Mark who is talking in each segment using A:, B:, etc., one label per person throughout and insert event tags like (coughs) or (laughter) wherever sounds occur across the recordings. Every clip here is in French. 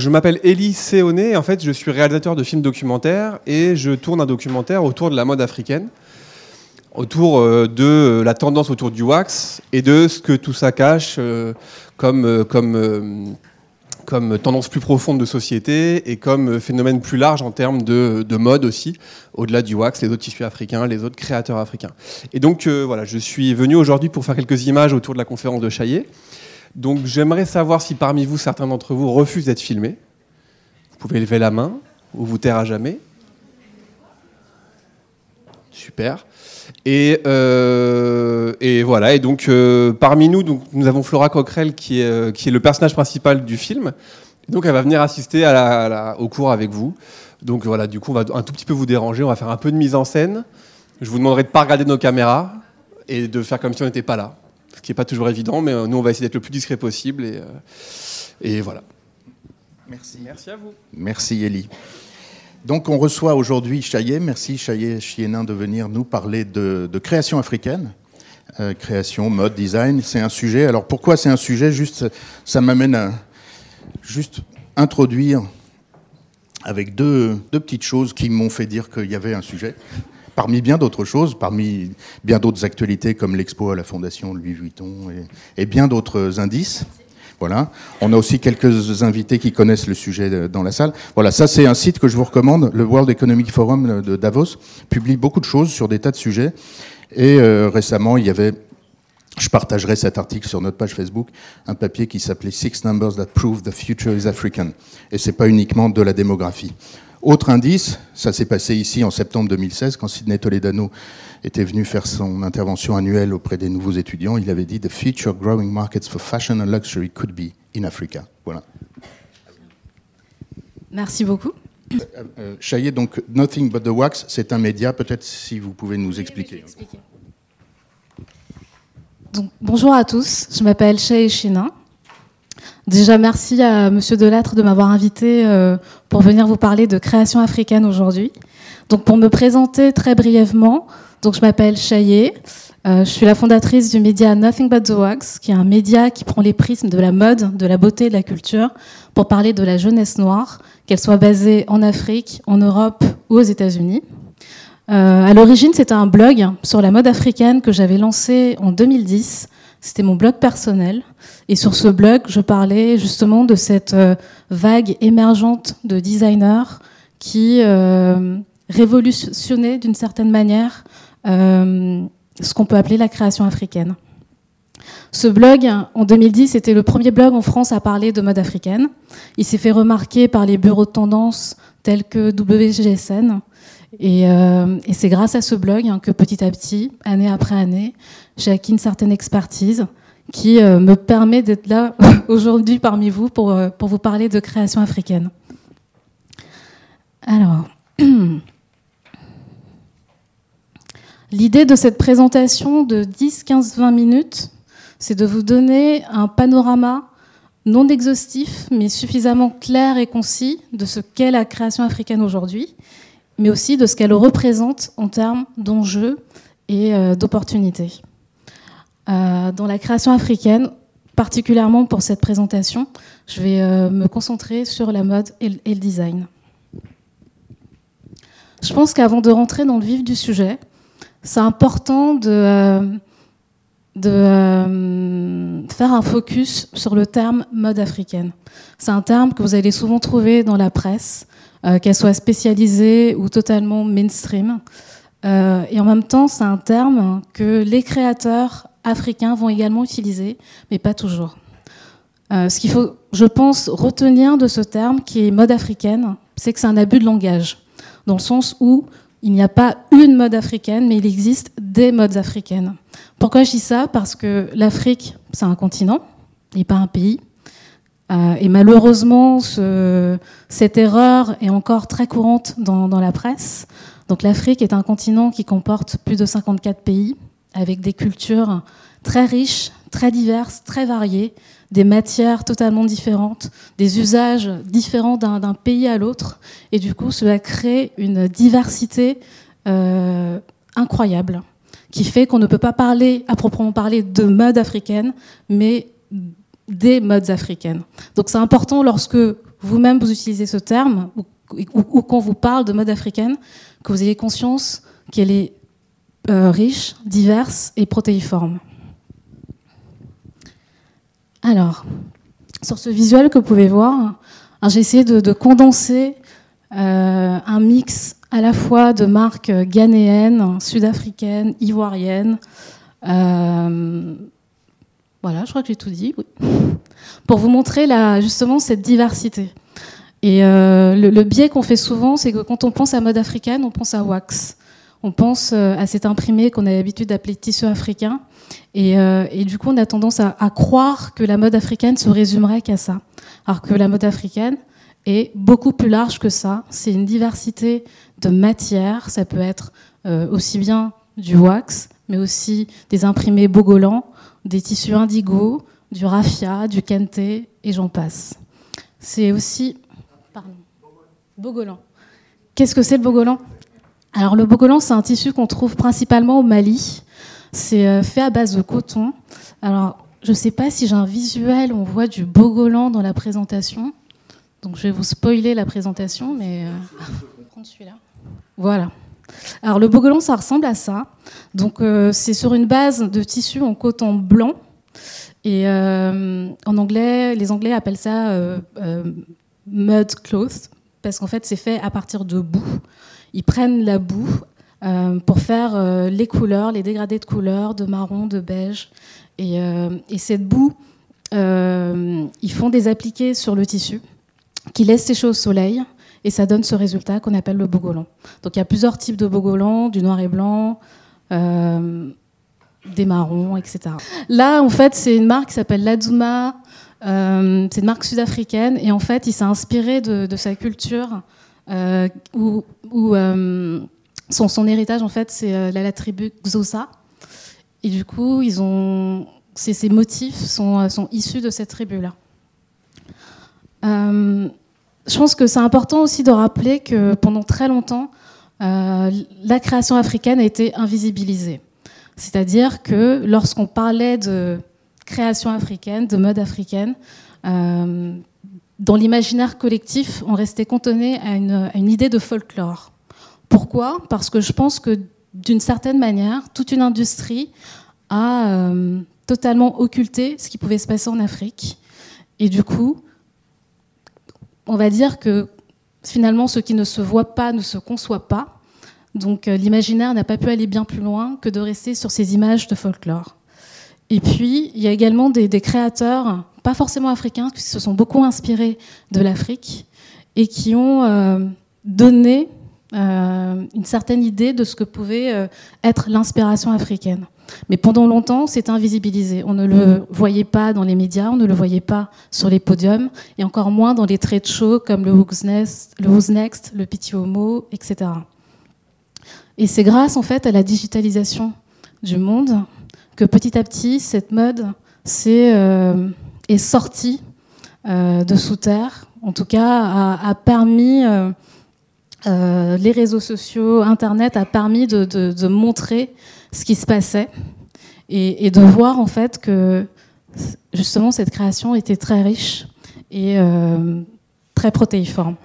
A: Je m'appelle Elie Séoné, en fait je suis réalisateur de films documentaires et je tourne un documentaire autour de la mode africaine, autour euh, de la tendance autour du wax et de ce que tout ça cache euh, comme, euh, comme, comme tendance plus profonde de société et comme phénomène plus large en termes de, de mode aussi, au-delà du wax, les autres tissus africains, les autres créateurs africains. Et donc voilà, je suis venu aujourd'hui pour faire quelques images autour de la conférence de Chaillet. Donc j'aimerais savoir si parmi vous, certains d'entre vous refusent d'être filmés. Vous pouvez lever la main ou vous taire à jamais. Super. Et, euh, voilà. Et donc euh, parmi nous, donc, nous avons Flora Coquerel qui est, euh, qui est le personnage principal du film. donc elle va venir assister au cours avec vous. Donc voilà, du coup on va un tout petit peu vous déranger. On va faire un peu de mise en scène. Je vous demanderai de ne pas regarder nos caméras et de faire comme si on n'était pas là ce qui n'est pas toujours évident, mais euh, nous, on va essayer d'être le plus discret possible. Et, euh, et voilà.
B: Merci.
A: Merci à vous.
B: Merci, Elie. Donc, on reçoit aujourd'hui Chaillet. Merci, Chaillet Chienin, de venir nous parler de, création africaine. Euh, création, mode, design, c'est un sujet. Alors, pourquoi c'est un sujet? Juste, ça m'amène à juste introduire avec deux, deux petites choses qui m'ont fait dire qu'il y avait un sujet parmi bien d'autres choses, parmi bien d'autres actualités comme l'expo à la Fondation Louis Vuitton et, bien d'autres indices. Voilà. On a aussi quelques invités qui connaissent le sujet dans la salle. Voilà, ça c'est un site que je vous recommande. Le World Economic Forum de Davos publie beaucoup de choses sur des tas de sujets. Et euh, récemment, il y avait, je partagerai cet article sur notre page Facebook, un papier qui s'appelait Six Numbers That Prove the Future is African. Et c'est pas uniquement de la démographie. Autre indice, ça s'est passé ici en septembre 2016 quand Sidney Toledano était venu faire son intervention annuelle auprès des nouveaux étudiants. Il avait dit The future growing markets for fashion and luxury could be in Africa. Voilà.
C: Merci beaucoup.
B: Euh, euh donc Nothing But the Wax, c'est un média. Peut-être si vous pouvez nous expliquer.
C: Donc, bonjour à tous, je m'appelle Chaye China. Déjà, merci à Monsieur Delattre de m'avoir invité euh, pour venir vous parler de création africaine aujourd'hui. Donc, pour me présenter très brièvement, je m'appelle Chaillé. Euh, je suis la fondatrice du média Nothing But the Wax, qui est un média qui prend les prismes de la mode, de la beauté, de la culture, pour parler de la jeunesse noire, qu'elle soit basée en Afrique, en Europe ou aux États-Unis. Euh, à l'origine, c'était un blog sur la mode africaine que j'avais lancé en 2010 c'était mon blog personnel. Et sur ce blog, je parlais justement de cette euh, vague émergente de designers qui euh, révolutionnait d'une certaine manière euh, ce qu'on peut appeler la création africaine. Ce blog, en 2010, était le premier blog en France à parler de mode africaine. Il s'est fait remarquer par les bureaux de tendance tels que WGSN, euh, et, c'est grâce à ce blog hein, que petit à petit, année après année, j'ai acquis une certaine expertise qui euh, me permet d'être là (laughs) aujourd'hui parmi vous pour, euh, pour vous parler de création africaine. Alors, (clears throat) l'idée de cette présentation de 10, 15, 20 minutes, c'est de vous donner un panorama non exhaustif, mais suffisamment clair et concis de ce qu'est la création africaine aujourd'hui mais aussi de ce qu'elle représente en termes d'enjeux et euh, d'opportunités. Euh, dans la création africaine, particulièrement pour cette présentation, je vais euh, me concentrer sur la mode et le design. Je pense qu'avant de rentrer dans le vif du sujet, c'est important de, de faire un focus sur le terme mode africaine. C'est un terme que vous allez souvent trouver dans la presse, euh, qu'elle soit spécialisée ou totalement mainstream. Euh, et en même temps, c'est un terme que les créateurs africains vont également utiliser, mais pas toujours. Euh, ce qu'il faut, je pense, retenir de ce terme qui est mode africaine, c'est que c'est un abus de langage, dans le sens où il n'y a pas une mode africaine, mais il existe des modes africaines. Pourquoi je dis ça? Parce que l'Afrique, c'est un continent, et pas un pays. Euh, et malheureusement, cette erreur est encore très courante dans, la presse. Donc l'Afrique est un continent qui comporte plus de 54 pays, avec des cultures très riches, très diverses, très variées, des matières totalement différentes, des usages différents d'un pays à l'autre. Et du coup, cela crée une diversité euh, incroyable qui fait qu'on ne peut pas parler à proprement parler de mode africaine, mais des modes africaines. Donc c'est important lorsque vous-même vous utilisez ce terme, ou, qu'on vous parle de mode africaine, que vous ayez conscience qu'elle est euh, riche, diverse et protéiforme. Alors, sur ce visuel que vous pouvez voir, j'ai essayé de, condenser euh, un mix à la fois de marques ghanéennes, sud-africaines, ivoiriennes. Euh, voilà, je crois que j'ai tout dit. (laughs) Pour vous montrer justement cette diversité. Et euh, le, biais qu'on fait souvent, c'est que quand on pense à mode africaine, on pense à wax. On pense à cet imprimé qu'on a l'habitude d'appeler tissu africain. Et, du coup, on a tendance à, croire que la mode africaine se résumerait qu'à ça. Alors que la mode africaine, est beaucoup plus large que ça. C'est une diversité de matières. Ça peut être euh, aussi bien du wax, mais aussi des imprimés bogolans, des tissus indigo, du raffia, du kente, et j'en passe. C'est aussi. Pardon. Bogolan. Qu'est-ce que c'est le bogolan? Alors, le bogolan, c'est un tissu qu'on trouve principalement au Mali. C'est euh, fait à base de coton. Alors, je ne sais pas si j'ai un visuel où on voit du bogolan dans la présentation. Donc je vais vous spoiler la présentation, mais euh, prendre celui-là. Voilà. Alors le bogolan, ça ressemble à ça. Donc euh, c'est sur une base de tissu en coton blanc. Et euh, en anglais, les Anglais appellent ça mud cloth parce qu'en fait c'est fait à partir de boue. Ils prennent la boue pour faire les couleurs, les dégradés de couleurs, de marron, de beige. Et, et cette boue, ils font des appliqués sur le tissu qui laisse sécher au soleil et ça donne ce résultat qu'on appelle le bogolan. Donc il y a plusieurs types de bogolan, du noir et blanc, euh, des marrons, etc. Là, en fait, c'est une marque qui s'appelle Laduma. Euh, c'est une marque sud-africaine et en fait, il s'est inspiré de, sa culture euh, où, son, son, héritage, en fait, c'est la, tribu Xhosa. Et du coup, ils ont, ces motifs sont issus de cette tribu-là. Euh, je pense que c'est important aussi de rappeler que pendant très longtemps, euh, la création africaine a été invisibilisée. C'est-à-dire que lorsqu'on parlait de création africaine, de mode africaine, euh, dans l'imaginaire collectif, on restait cantonné à une, idée de folklore. Pourquoi? Parce que je pense que d'une certaine manière, toute une industrie a totalement occulté ce qui pouvait se passer en Afrique. Et du coup, on va dire que finalement, ce qui ne se voit pas ne se conçoit pas. Donc euh, l'imaginaire n'a pas pu aller bien plus loin que de rester sur ces images de folklore. Et puis, il y a également des, créateurs, pas forcément africains, qui se sont beaucoup inspirés de l'Afrique et qui ont euh, donné euh, une certaine idée de ce que pouvait être l'inspiration africaine. Mais pendant longtemps, c'était invisibilisé. On ne le voyait pas dans les médias, on ne le voyait pas sur les podiums, et encore moins dans les trade shows comme le Who's Next, le, Who's Next, le Petit Homo, etc. Et c'est grâce en fait à la digitalisation du monde que petit à petit cette mode est, euh, est sortie euh, de sous terre. En tout cas, a, permis euh, les réseaux sociaux, Internet a permis de, de montrer ce qui se passait et, de voir en fait que justement cette création était très riche et euh, très protéiforme.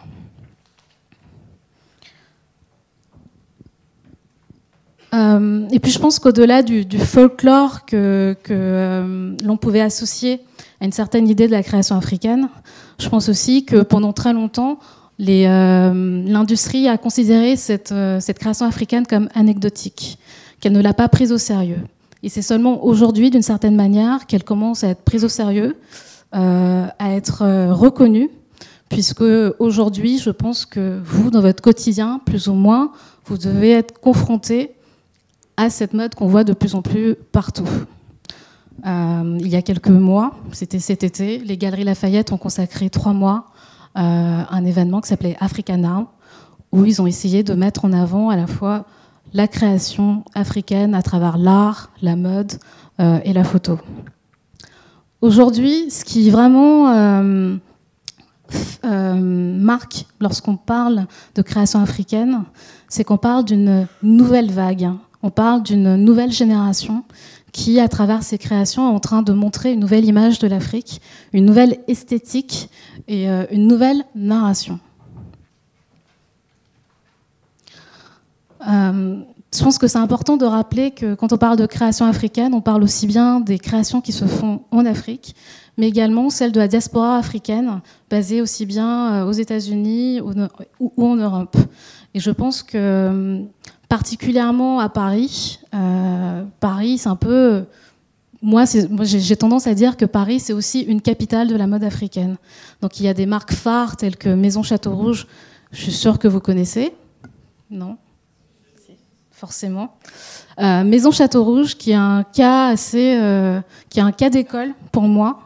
C: Euh, et puis je pense qu'au-delà du, folklore que, euh, l'on pouvait associer à une certaine idée de la création africaine, je pense aussi que pendant très longtemps, l'industrie a considéré cette, cette, création africaine comme anecdotique qu'elle ne l'a pas prise au sérieux. Et c'est seulement aujourd'hui, d'une certaine manière, qu'elle commence à être prise au sérieux, euh, à être euh, reconnue, puisque aujourd'hui, je pense que vous, dans votre quotidien, plus ou moins, vous devez être confronté à cette mode qu'on voit de plus en plus partout. Euh, il y a quelques mois, c'était cet été, les Galeries Lafayette ont consacré trois mois à un événement qui s'appelait Africa Now, où ils ont essayé de mettre en avant à la fois la création africaine à travers l'art, la mode euh, et la photo. Aujourd'hui, ce qui vraiment euh, euh, marque lorsqu'on parle de création africaine, c'est qu'on parle d'une nouvelle vague, on parle d'une nouvelle génération qui, à travers ses créations, est en train de montrer une nouvelle image de l'Afrique, une nouvelle esthétique et une nouvelle narration. Euh, je pense que c'est important de rappeler que quand on parle de création africaine, on parle aussi bien des créations qui se font en Afrique, mais également celles de la diaspora africaine, basée aussi bien euh, aux États-Unis ou en Europe. Et je pense que particulièrement à Paris, euh, Paris, c'est un peu. Moi, j'ai tendance à dire que Paris, c'est aussi une capitale de la mode africaine. Donc, il y a des marques phares telles que Maison Château Rouge. Je suis sûre que vous connaissez. Non? Forcément. Euh, Maison Château Rouge, qui est un cas assez, euh, qui est un cas d'école pour moi,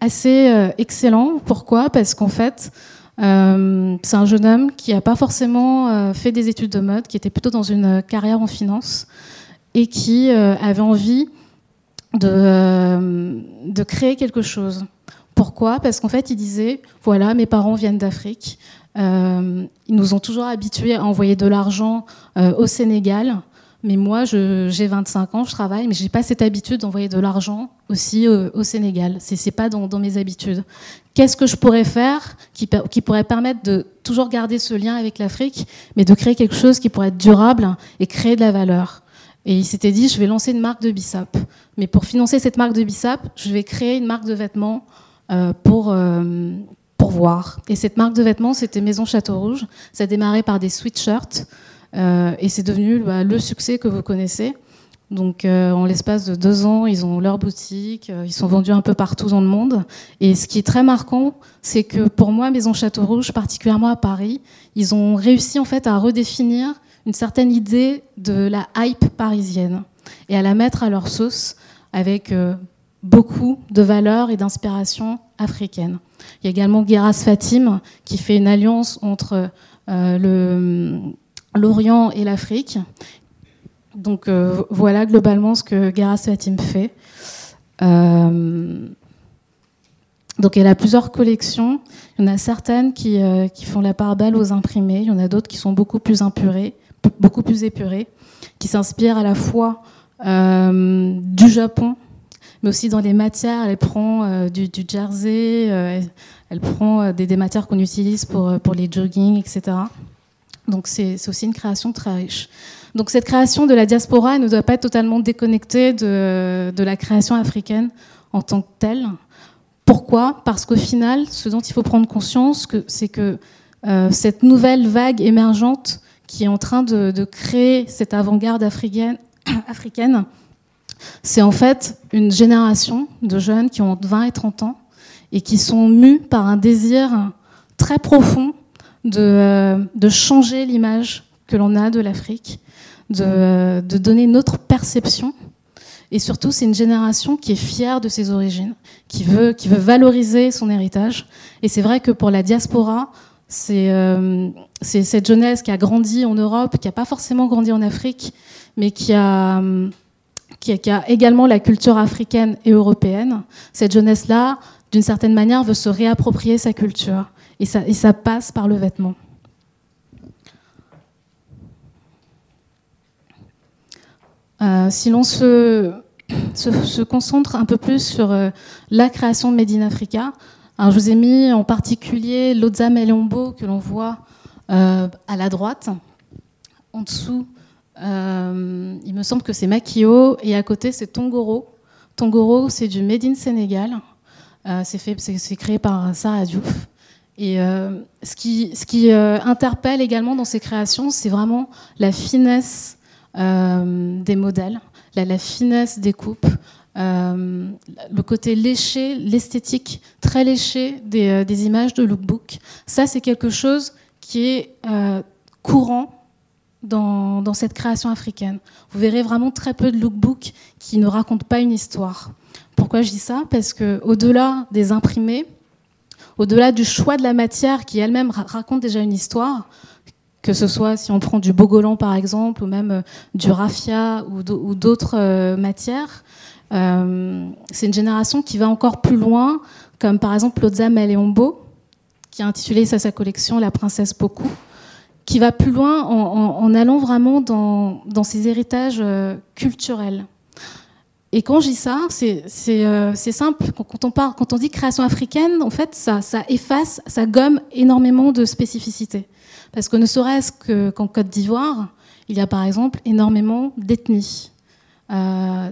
C: assez excellent. Pourquoi? Parce qu'en fait, euh, c'est un jeune homme qui n'a pas forcément euh, fait des études de mode, qui était plutôt dans une carrière en finance et qui euh, avait envie de créer quelque chose. Pourquoi? Parce qu'en fait, il disait, voilà, mes parents viennent d'Afrique, ils nous ont toujours habitués à envoyer de l'argent au Sénégal. Mais moi, j'ai 25 ans, je travaille, mais je n'ai pas cette habitude d'envoyer de l'argent aussi au, Sénégal. Ce n'est pas dans, mes habitudes. Qu'est-ce que je pourrais faire qui, pourrait permettre de toujours garder ce lien avec l'Afrique, mais de créer quelque chose qui pourrait être durable et créer de la valeur? Et il s'était dit, je vais lancer une marque de Bissap. Mais pour financer cette marque de Bissap, je vais créer une marque de vêtements euh, pour, euh, pour voir. Et cette marque de vêtements, c'était Maison Château Rouge. Ça a démarré par des sweatshirts. Euh, et c'est devenu bah, le succès que vous connaissez. Donc, euh, en l'espace de deux ans, ils ont leur boutique, euh, ils sont vendus un peu partout dans le monde. Et ce qui est très marquant, c'est que pour moi, Maison Château Rouge, particulièrement à Paris, ils ont réussi en fait à redéfinir une certaine idée de la hype parisienne et à la mettre à leur sauce avec beaucoup de valeurs et d'inspiration africaines. Il y a également Guéras Fatim qui fait une alliance entre le l'Orient et l'Afrique. Donc euh, voilà globalement ce que Gara Fatim fait. Euh, donc elle a plusieurs collections. Il y en a certaines qui, euh, qui, font la part belle aux imprimés. Il y en a d'autres qui sont beaucoup plus impurées, beaucoup plus épurées, qui s'inspirent à la fois du Japon, mais aussi dans les matières. Elle prend du, jersey, elle, prend des, des matières qu'on utilise pour, pour les jogging, etc. Donc c'est aussi une création très riche. Donc cette création de la diaspora ne doit pas être totalement déconnectée de, la création africaine en tant que telle. Pourquoi? Parce qu'au final, ce dont il faut prendre conscience, c'est que euh, cette nouvelle vague émergente qui est en train de, créer cette avant-garde africaine (coughs) c'est en fait une génération de jeunes qui ont 20 et 30 ans et qui sont mus par un désir très profond de, changer l'image que l'on a de l'Afrique, de, donner notre perception. Et surtout, c'est une génération qui est fière de ses origines, qui veut, qui veut valoriser son héritage. Et c'est vrai que pour la diaspora, c'est euh, cette jeunesse qui a grandi en Europe, qui n'a pas forcément grandi en Afrique, mais qui a, qui a, également la culture africaine et européenne. Cette jeunesse-là, d'une certaine manière, veut se réapproprier sa culture. Et ça, passe par le vêtement. Euh, si l'on se, concentre un peu plus sur euh, la création de Made in Africa, je vous ai mis en particulier Lotza Melombo que l'on voit euh, à la droite. En dessous, il me semble que c'est Makio et à côté c'est Tongoro. Tongoro, c'est du Made in Sénégal. c'est créé par Sarah Diouf. Et euh, ce qui, ce qui euh, interpelle également dans ces créations, c'est vraiment la finesse euh, des modèles, la, finesse des coupes, le côté léché, l'esthétique très léché des, images de lookbook. Ça, c'est quelque chose qui est courant dans, cette création africaine. Vous verrez vraiment très peu de lookbooks qui ne racontent pas une histoire. Pourquoi je dis ça? Parce que au-delà des imprimés, au-delà du choix de la matière qui elle-même raconte déjà une histoire, que ce soit si on prend du bogolan par exemple, ou même euh, du raffia ou d'autres euh, matières, euh, c'est une génération qui va encore plus loin, comme par exemple Lotza Maleombo, qui a intitulé ça sa collection La princesse Poku, qui va plus loin en, allant vraiment dans, ses héritages culturels. Et quand je dis ça, c'est simple. Quand on, parle, quand on dit création africaine, en fait, ça, efface, ça gomme énormément de spécificités. Parce que ne serait-ce qu'en Côte d'Ivoire, il y a par exemple énormément d'ethnies. Euh,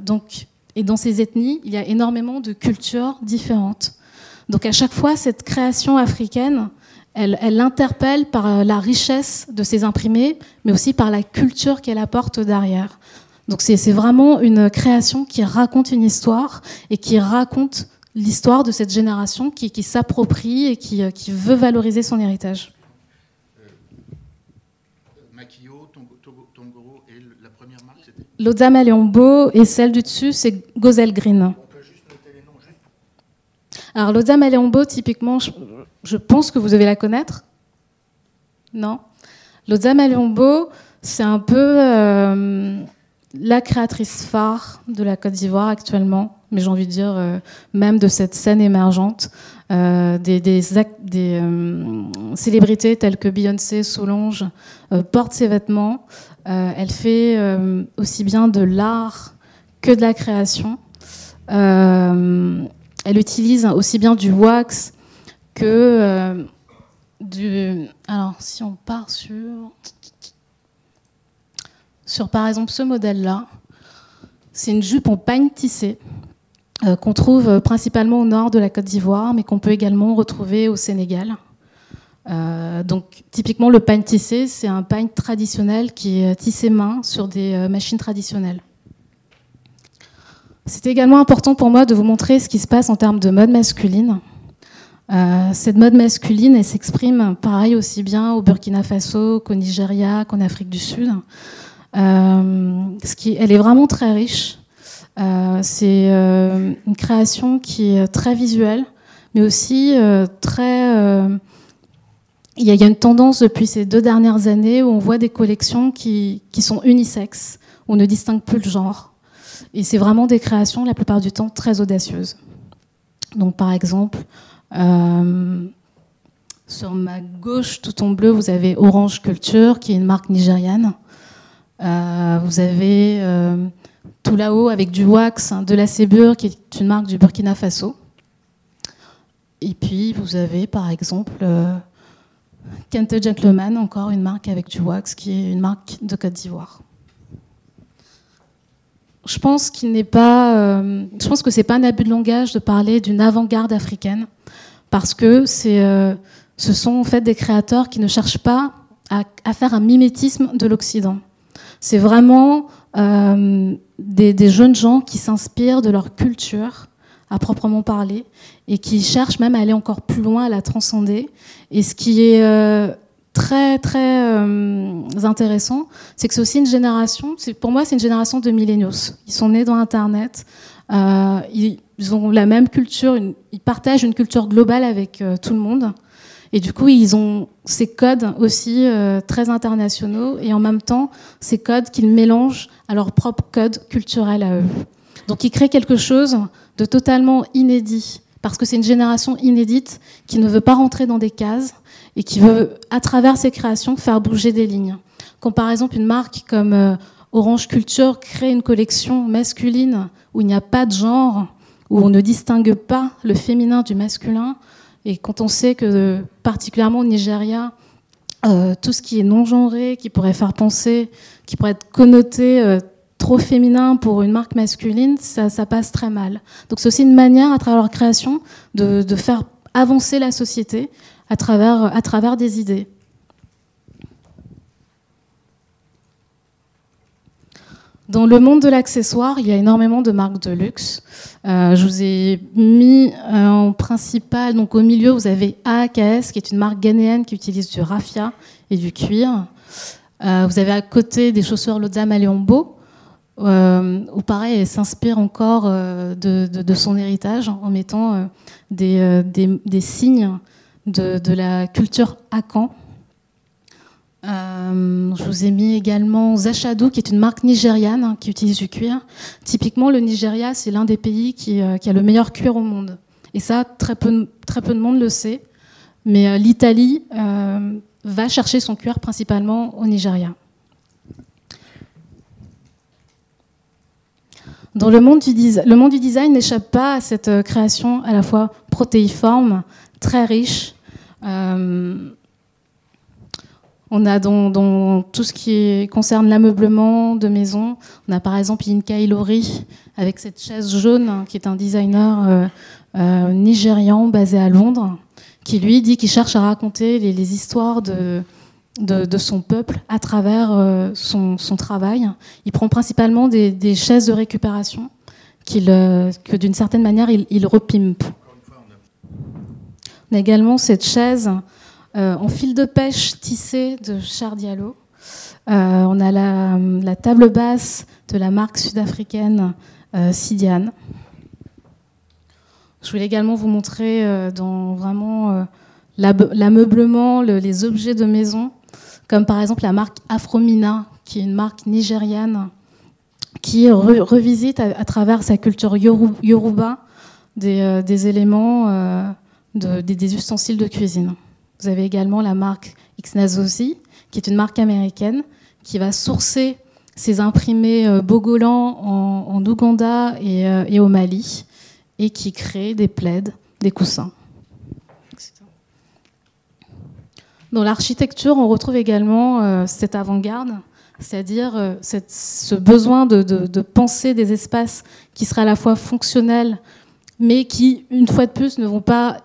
C: et dans ces ethnies, il y a énormément de cultures différentes. Donc à chaque fois, cette création africaine, elle, elle interpelle par la richesse de ses imprimés, mais aussi par la culture qu'elle apporte derrière. Donc c'est vraiment une création qui raconte une histoire et qui raconte l'histoire de cette génération qui, qui s'approprie et qui, qui veut valoriser son héritage. L'Ozama Leombo et celle du dessus, c'est Gozel Green. Alors l'Ozama Leombo, typiquement, je, pense que vous devez la connaître. Non Leombo, c'est un peu euh, la créatrice phare de la Côte d'Ivoire actuellement, mais j'ai envie de dire euh, même de cette scène émergente. Euh, des, des, célébrités telles que Beyoncé, Solange portent ses vêtements. Elle fait aussi bien de l'art que de la création. Elle utilise aussi bien du wax que du. Alors, si on part sur. Sur par exemple ce modèle-là, c'est une jupe en pagne tissée qu'on trouve principalement au nord de la Côte d'Ivoire, mais qu'on peut également retrouver au Sénégal. Euh, donc, typiquement, le pagne tissé, c'est un pagne traditionnel qui est tissé main sur des euh, machines traditionnelles. C'était également important pour moi de vous montrer ce qui se passe en termes de mode masculine. Euh, cette mode masculine, elle s'exprime pareil aussi bien au Burkina Faso qu'au Nigeria, qu'en Afrique du Sud. ce qui, elle est vraiment très riche. c'est une création qui est très visuelle, mais aussi très il y, a, une tendance depuis ces deux dernières années où on voit des collections qui, sont unisexes, où on ne distingue plus le genre. Et c'est vraiment des créations, la plupart du temps, très audacieuses. Donc, par exemple, euh, sur ma gauche, tout en bleu, vous avez Orange Culture, qui est une marque nigériane. Euh, vous avez euh, tout là-haut, avec du wax, hein, de la Sébure, qui est une marque du Burkina Faso. Et puis, vous avez, par exemple, Kent Gentleman, encore une marque avec du wax, qui est une marque de Côte d'Ivoire. Je pense qu'il n'est pas, euh, je pense que c'est pas un abus de langage de parler d'une avant-garde africaine, parce que euh, ce sont en fait des créateurs qui ne cherchent pas à, faire un mimétisme de l'Occident. C'est vraiment euh, des, jeunes gens qui s'inspirent de leur culture à proprement parler et qui cherche même à aller encore plus loin, à la transcender. Et ce qui est euh, très très euh, intéressant, c'est que c'est aussi une génération. Pour moi, c'est une génération de milléniaux. Ils sont nés dans Internet. Euh, ils, ont la même culture. ils partagent une culture globale avec tout le monde. Et du coup, ils ont ces codes aussi très internationaux et en même temps ces codes qu'ils mélangent à leur propre code culturel à eux. Donc, ils créent quelque chose de totalement inédit parce que c'est une génération inédite qui ne veut pas rentrer dans des cases et qui veut, à travers ses créations, faire bouger des lignes. Quand par exemple une marque comme euh, Orange Culture crée une collection masculine où il n'y a pas de genre, où on ne distingue pas le féminin du masculin, et quand on sait que particulièrement au Nigeria, euh, tout ce qui est non-genré, qui pourrait faire penser, qui pourrait être connoté euh, trop féminin pour une marque masculine, ça, passe très mal. Donc c'est aussi une manière, à travers leur création, de, faire avancer la société à travers, à travers des idées. Dans le monde de l'accessoire, il y a énormément de marques de luxe. Euh, je vous ai mis euh, en principal, donc au milieu, vous avez AKS, qui est une marque ghanéenne qui utilise du raffia et du cuir. Euh, vous avez à côté des chaussures Lodza Maleombo, où pareil, elle s'inspire encore de, son héritage en mettant des, des, signes de, la culture Akan. Je vous ai mis également Zachadou, qui est une marque nigériane hein, qui utilise du cuir. Typiquement, le Nigeria, c'est l'un des pays qui, qui, a le meilleur cuir au monde. Et ça, très peu, de monde le sait. Mais l'Italie va chercher son cuir principalement au Nigeria. Dans le monde du design n'échappe pas à cette création à la fois protéiforme, très riche. On a dans, tout ce qui concerne l'ameublement de maison, on a par exemple Inka Ilori avec cette chaise jaune, qui est un designer euh, euh, nigérian basé à Londres, qui lui dit qu'il cherche à raconter les, histoires de, son peuple à travers euh, son, travail. Il prend principalement des, chaises de récupération que d'une certaine manière il, il repimpe. On a également cette chaise en fil de pêche tissé de Char Diallo. Euh, on a la, table basse de la marque sud-africaine euh, Sidiane. Je voulais également vous montrer dans vraiment l'ameublement, les objets de maison, comme par exemple la marque Afromina, qui est une marque nigériane qui revisite à, travers sa culture yoruba des, éléments, des ustensiles de cuisine. Vous avez également la marque Xnazosi, qui est une marque américaine, qui va sourcer ses imprimés euh, Bogolan en, Ouganda euh, et, au Mali, et qui crée des plaids, des coussins. Dans l'architecture, on retrouve également euh, cette avant-garde, c'est-à-dire ce besoin de, de, penser des espaces qui seraient à la fois fonctionnels, mais qui, une fois de plus, ne vont pas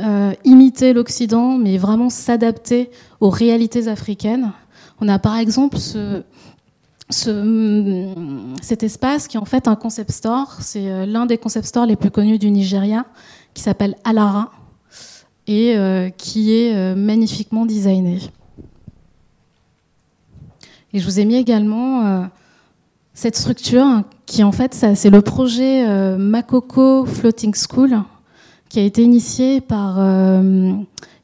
C: euh, imiter l'Occident, mais vraiment s'adapter aux réalités africaines. On a par exemple ce, cet espace qui est en fait un concept store. C'est euh, l'un des concept stores les plus connus du Nigeria, qui s'appelle Alara et euh, qui est magnifiquement designé. Et je vous ai mis également cette structure qui en fait c'est le projet Makoko Floating School qui a été initié par euh,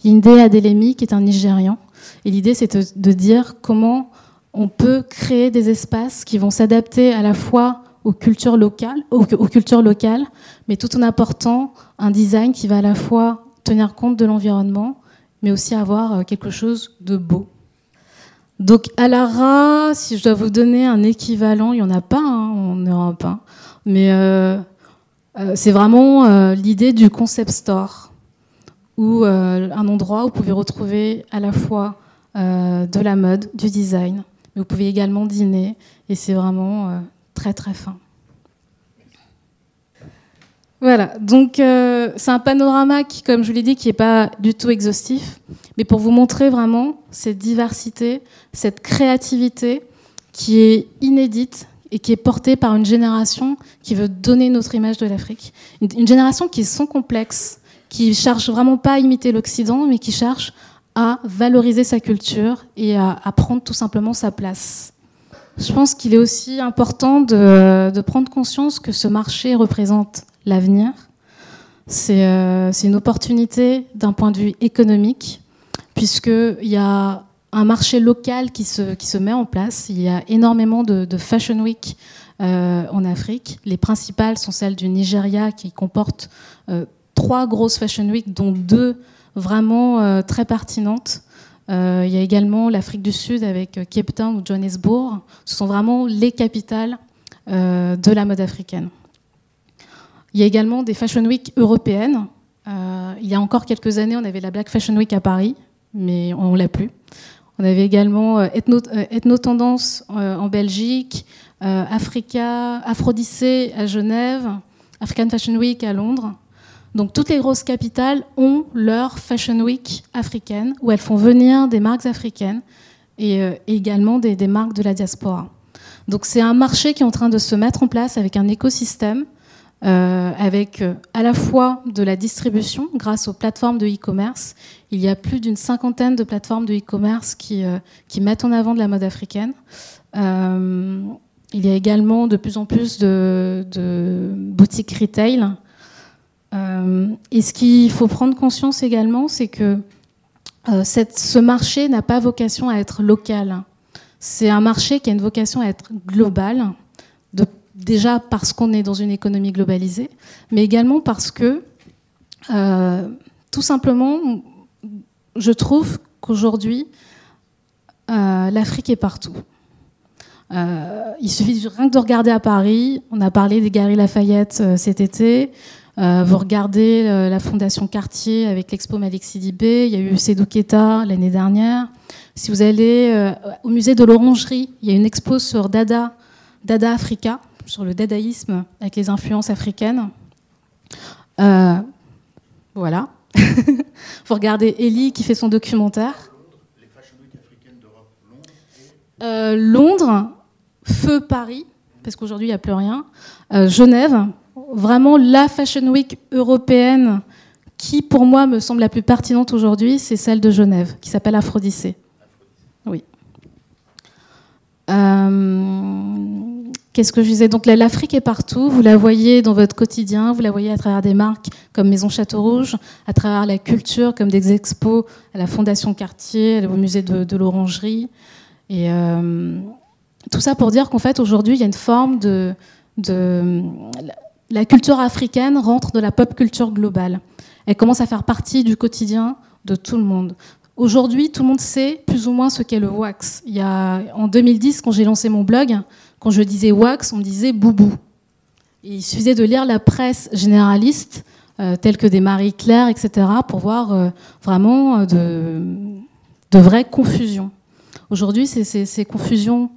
C: Adelemi, qui est un Nigérian. Et l'idée, c'est de, dire comment on peut créer des espaces qui vont s'adapter à la fois aux cultures locales, aux, cultures locales, mais tout en apportant un design qui va à la fois tenir compte de l'environnement, mais aussi avoir euh, quelque chose de beau. Donc Alara, si je dois vous donner un équivalent, il n'y en a pas, hein, on n'aura pas, mais euh, euh, c'est vraiment euh, l'idée du concept store, ou euh, un endroit où vous pouvez retrouver à la fois de la mode, du design, mais vous pouvez également dîner, et c'est vraiment très très fin. Voilà, donc c'est un panorama qui, comme je vous l'ai dit, qui n'est pas du tout exhaustif, mais pour vous montrer vraiment cette diversité, cette créativité qui est inédite, et qui est portée par une génération qui veut donner notre image de l'Afrique. Une, génération qui est sans complexe, qui cherche vraiment pas à imiter l'Occident, mais qui cherche à valoriser sa culture et à, prendre tout simplement sa place. Je pense qu'il est aussi important de, prendre conscience que ce marché représente l'avenir. Euh, c'est une opportunité d'un point de vue économique, puisqu'il y a un marché local qui se, met en place. Il y a énormément de, Fashion Week euh, en Afrique. Les principales sont celles du Nigeria qui comportent euh, trois grosses Fashion Week, dont deux vraiment euh, très pertinentes. il y a également l'Afrique du Sud avec Cape Town ou Johannesburg. Ce sont vraiment les capitales de la mode africaine. Il y a également des Fashion Week européennes. il y a encore quelques années, on avait la Black Fashion Week à Paris, mais on ne l'a plus. On avait également euh, Ethno, euh, Tendance euh, en Belgique, Africa, Aphrodisée à Genève, African Fashion Week à Londres. Donc toutes les grosses capitales ont leur Fashion Week africaine où elles font venir des marques africaines et, également des, marques de la diaspora. Donc c'est un marché qui est en train de se mettre en place avec un écosystème euh, avec euh, à la fois de la distribution grâce aux plateformes de e-commerce. Il y a plus d'une cinquantaine de plateformes de e-commerce qui, euh, mettent en avant de la mode africaine. il y a également de plus en plus de, boutiques retail. et ce qu'il faut prendre conscience également, c'est que ce marché n'a pas vocation à être local. C'est un marché qui a une vocation à être global, déjà parce qu'on est dans une économie globalisée, mais également parce que, euh, tout simplement, je trouve qu'aujourd'hui, euh, l'Afrique est partout. il suffit rien que de regarder à Paris. On a parlé des Galeries Lafayette cet été. vous regardez la Fondation Cartier avec l'Expo Malik Sidibé. Il y a eu Sedou Keta l'année dernière. Si vous allez au musée de l'Orangerie, il y a une expo sur Dada, Dada Africa, sur le dadaïsme avec les influences africaines. voilà. (laughs) Vous regardez Ellie qui fait son documentaire. Les Fashion Week africaines d'Europe, Londres, euh, Londres, Feu Paris, parce qu'aujourd'hui il n'y a plus rien. Euh, Genève, vraiment la Fashion Week européenne qui pour moi me semble la plus pertinente aujourd'hui, c'est celle de Genève, qui s'appelle Aphrodisée. Oui. Euh, Qu'est-ce que je disais Donc l'Afrique est partout, vous la voyez dans votre quotidien, vous la voyez à travers des marques comme Maison Château Rouge, à travers la culture comme des expos à la Fondation Cartier, au musée de, l'Orangerie. Et euh, tout ça pour dire qu'en fait aujourd'hui il y a une forme de. La culture africaine rentre dans la pop culture globale. Elle commence à faire partie du quotidien de tout le monde. Aujourd'hui, tout le monde sait plus ou moins ce qu'est le wax. Il y a, en 2010, quand j'ai lancé mon blog, quand je disais wax, on me disait boubou. il suffisait de lire la presse généraliste, euh, telle que des Marie-Claire, etc., pour voir euh, vraiment euh, de, vraies confusions. Aujourd'hui, ces, confusions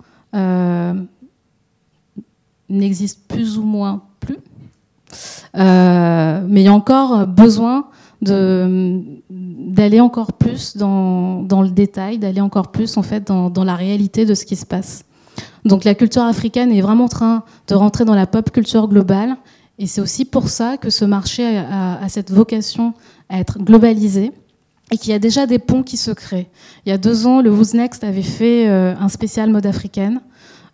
C: n'existent plus ou moins plus, mais il y a encore besoin d'aller encore plus dans, le détail, d'aller encore plus en fait dans la réalité de ce qui se passe. Donc la culture africaine est vraiment en train de rentrer dans la pop culture globale. Et c'est aussi pour ça que ce marché a, cette vocation à être globalisé et qu'il y a déjà des ponts qui se créent. Il y a deux ans, le Who's Next avait fait euh, un spécial mode africaine.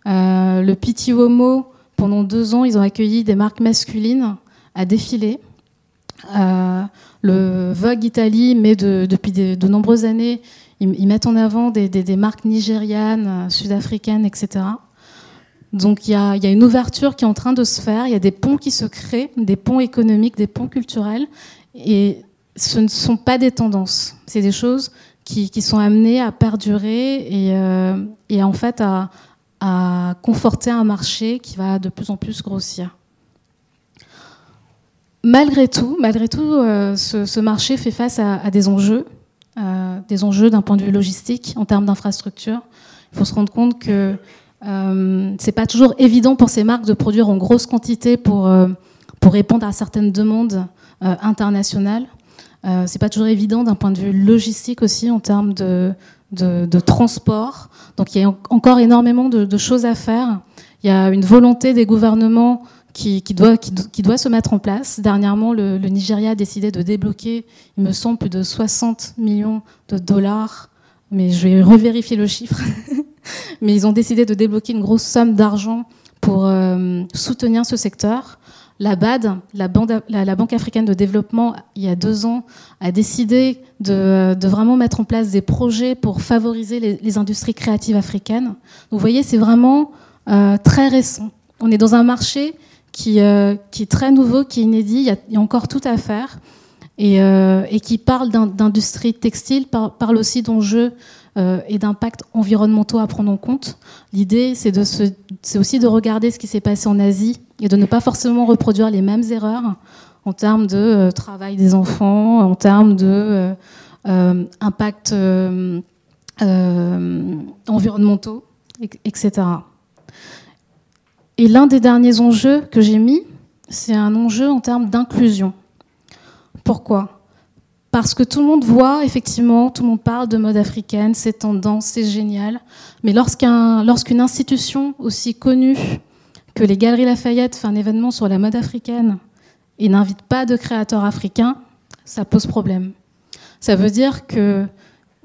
C: Euh, le Piti Homo, pendant deux ans, ils ont accueilli des marques masculines à défiler. Euh, le Vogue Italie met depuis de nombreuses années ils, mettent en avant des, marques nigérianes, euh, sud-africaines, etc. Donc il y, a, une ouverture qui est en train de se faire, il y a des ponts qui se créent, des ponts économiques, des ponts culturels, et ce ne sont pas des tendances, c'est des choses qui, sont amenées à perdurer et, euh, en fait à, conforter un marché qui va de plus en plus grossir. Malgré tout, malgré tout euh, ce, marché fait face à des enjeux euh, des enjeux d'un point de vue logistique en termes d'infrastructure. Il faut se rendre compte que euh, c'est pas toujours évident pour ces marques de produire en grosse quantité pour, euh, pour répondre à certaines demandes euh, internationales. c'est pas toujours évident d'un point de vue logistique aussi en termes de, de, transport. Donc il y a encore énormément de, de, choses à faire. Il y a une volonté des gouvernements qui, doit, se mettre en place. Dernièrement, le, Nigeria a décidé de débloquer, il me semble, plus de 60 millions de dollars, mais je vais revérifier le chiffre. (laughs) mais ils ont décidé de débloquer une grosse somme d'argent pour euh, soutenir ce secteur. La BAD, la, Banque africaine de développement, il y a deux ans, a décidé de, vraiment mettre en place des projets pour favoriser les, industries créatives africaines. vous voyez, c'est vraiment euh, très récent. On est dans un marché qui, euh, qui est très nouveau, qui est inédit. Il y a, encore tout à faire. Et, euh, qui parle d'industrie textile, parle aussi d'enjeux euh, et d'impacts environnementaux à prendre en compte. L'idée, c'est aussi de regarder ce qui s'est passé en Asie et de ne pas forcément reproduire les mêmes erreurs en termes de travail des enfants, en termes de impacts environnementaux, etc. Et l'un des derniers enjeux que j'ai mis, c'est un enjeu en termes d'inclusion. Pourquoi? Parce que tout le monde voit, effectivement, tout le monde parle de mode africaine, c'est tendance, c'est génial. Mais lorsqu'une institution aussi connue que les Galeries Lafayette fait un événement sur la mode africaine et n'invite pas de créateurs africains, ça pose problème. Ça veut dire que,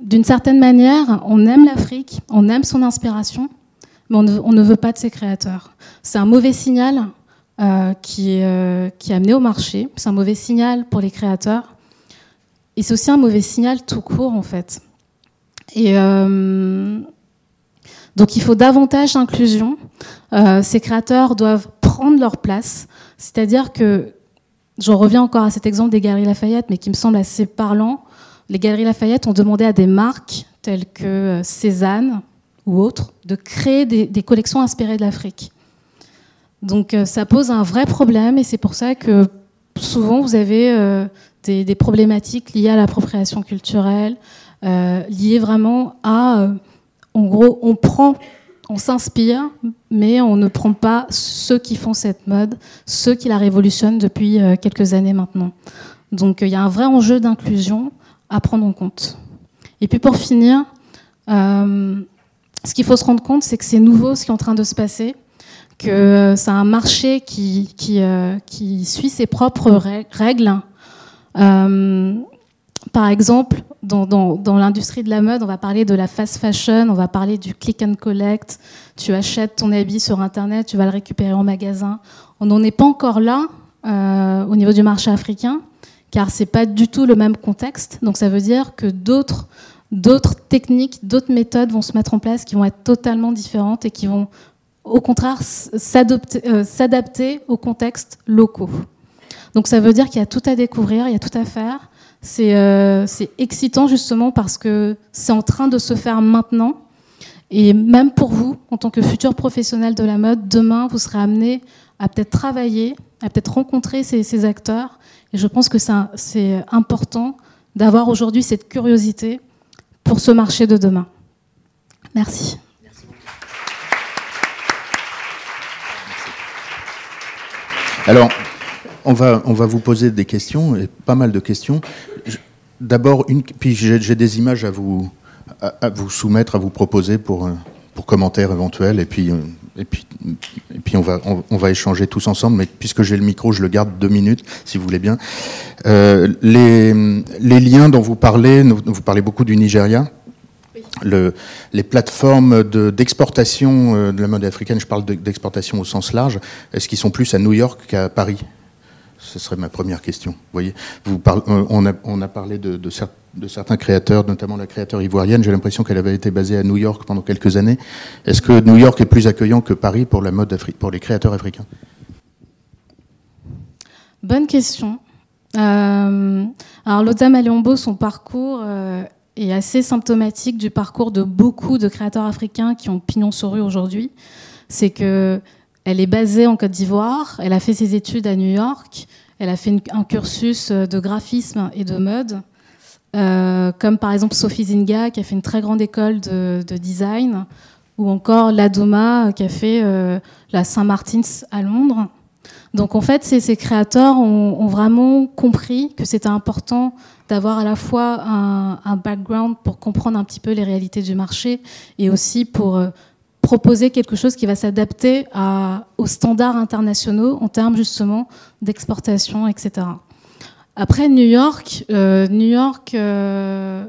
C: d'une certaine manière, on aime l'Afrique, on aime son inspiration, mais on ne, veut pas de ses créateurs. C'est un mauvais signal euh, euh, qui est amené au marché, c'est un mauvais signal pour les créateurs, et c'est aussi un mauvais signal tout court en fait. Et euh, donc il faut davantage d'inclusion. ces créateurs doivent prendre leur place, c'est-à-dire que, j'en reviens encore à cet exemple des Galeries Lafayette, mais qui me semble assez parlant. Les Galeries Lafayette ont demandé à des marques telles que Cézanne, ou autres de créer des, collections inspirées de l'Afrique. Donc ça pose un vrai problème et c'est pour ça que souvent vous avez des, problématiques liées à l'appropriation culturelle, liées vraiment à, en gros, on prend on s'inspire, mais on ne prend pas ceux qui font cette mode, ceux qui la révolutionnent depuis euh, quelques années maintenant. Donc euh, il y a un vrai enjeu d'inclusion à prendre en compte. Et puis pour finir, euh, ce qu'il faut se rendre compte, c'est que c'est nouveau ce qui est en train de se passer, que c'est un marché qui, qui, suit ses propres règles. par exemple, dans, l'industrie de la mode, on va parler de la fast fashion, on va parler du click and collect. Tu achètes ton habit sur Internet, tu vas le récupérer en magasin. On n'en est pas encore là euh, au niveau du marché africain, car c'est pas du tout le même contexte. Donc ça veut dire que d'autres d'autres techniques, d'autres méthodes vont se mettre en place qui vont être totalement différentes et qui vont au contraire euh, s'adapter aux contextes locaux. Donc ça veut dire qu'il y a tout à découvrir, il y a tout à faire. Euh, c'est excitant justement parce que c'est en train de se faire maintenant. Et même pour vous, en tant que futur professionnel de la mode, demain, vous serez amené à peut-être travailler, à peut-être rencontrer ces, acteurs. Et je pense que c'est important d'avoir aujourd'hui cette curiosité pour ce marché de demain. Merci.
B: Alors, on va, on va vous poser des questions, et pas mal de questions. D'abord, une, puis j'ai des images à vous, à, vous soumettre, à vous proposer pour, euh, pour commentaires éventuels, et puis, euh, et puis, et puis on, va, on, va échanger tous ensemble, mais puisque j'ai le micro, je le garde deux minutes, si vous voulez bien. Euh, les, les, liens dont vous parlez, vous parlez beaucoup du Nigeria. Le, les plateformes d'exportation de, la mode africaine, je parle d'exportation au sens large, est-ce qu'ils sont plus à New York qu'à Paris? Ce serait ma première question. Vous voyez, vous euh, on, a, on, a, parlé de, de, certains créateurs, notamment la créateur ivoirienne. J'ai l'impression qu'elle avait été basée à New York pendant quelques années. Est-ce que New York est plus accueillant que Paris pour la mode pour les créateurs africains?
C: Bonne question. Euh, alors Loza Maliombo, son parcours euh, est assez symptomatique du parcours de beaucoup de créateurs africains qui ont pignon sur rue aujourd'hui. C'est que elle est basée en Côte d'Ivoire, elle a fait ses études à New York, elle a fait un cursus euh, de graphisme et de mode, euh, comme par exemple Sophie Zinga qui a fait une très grande école de, design, ou encore Ladoma qui a fait euh, la Saint-Martin's à Londres. Donc en fait, ces, créateurs ont, vraiment compris que c'était important d'avoir à la fois un, un, background pour comprendre un petit peu les réalités du marché et aussi pour proposer quelque chose qui va s'adapter aux standards internationaux en termes justement d'exportation, etc. Après New York, euh, New York, euh,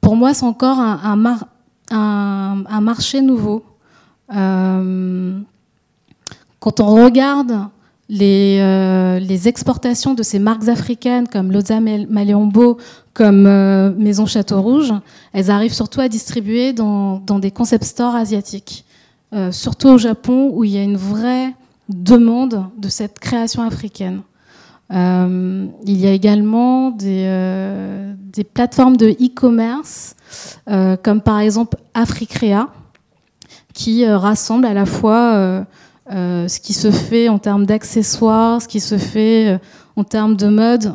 C: pour moi, c'est encore un, marché nouveau. Euh, quand on regarde les, exportations de ces marques africaines comme Loza Maliombo, comme Maison Château Rouge, elles arrivent surtout à distribuer dans, dans des concept stores asiatiques. Surtout au Japon, où il y a une vraie demande de cette création africaine. Euh, il y a également des, euh, plateformes de e-commerce, comme par exemple Africrea, qui rassemble à la fois ce qui se fait en termes d'accessoires, ce qui se fait en termes de mode,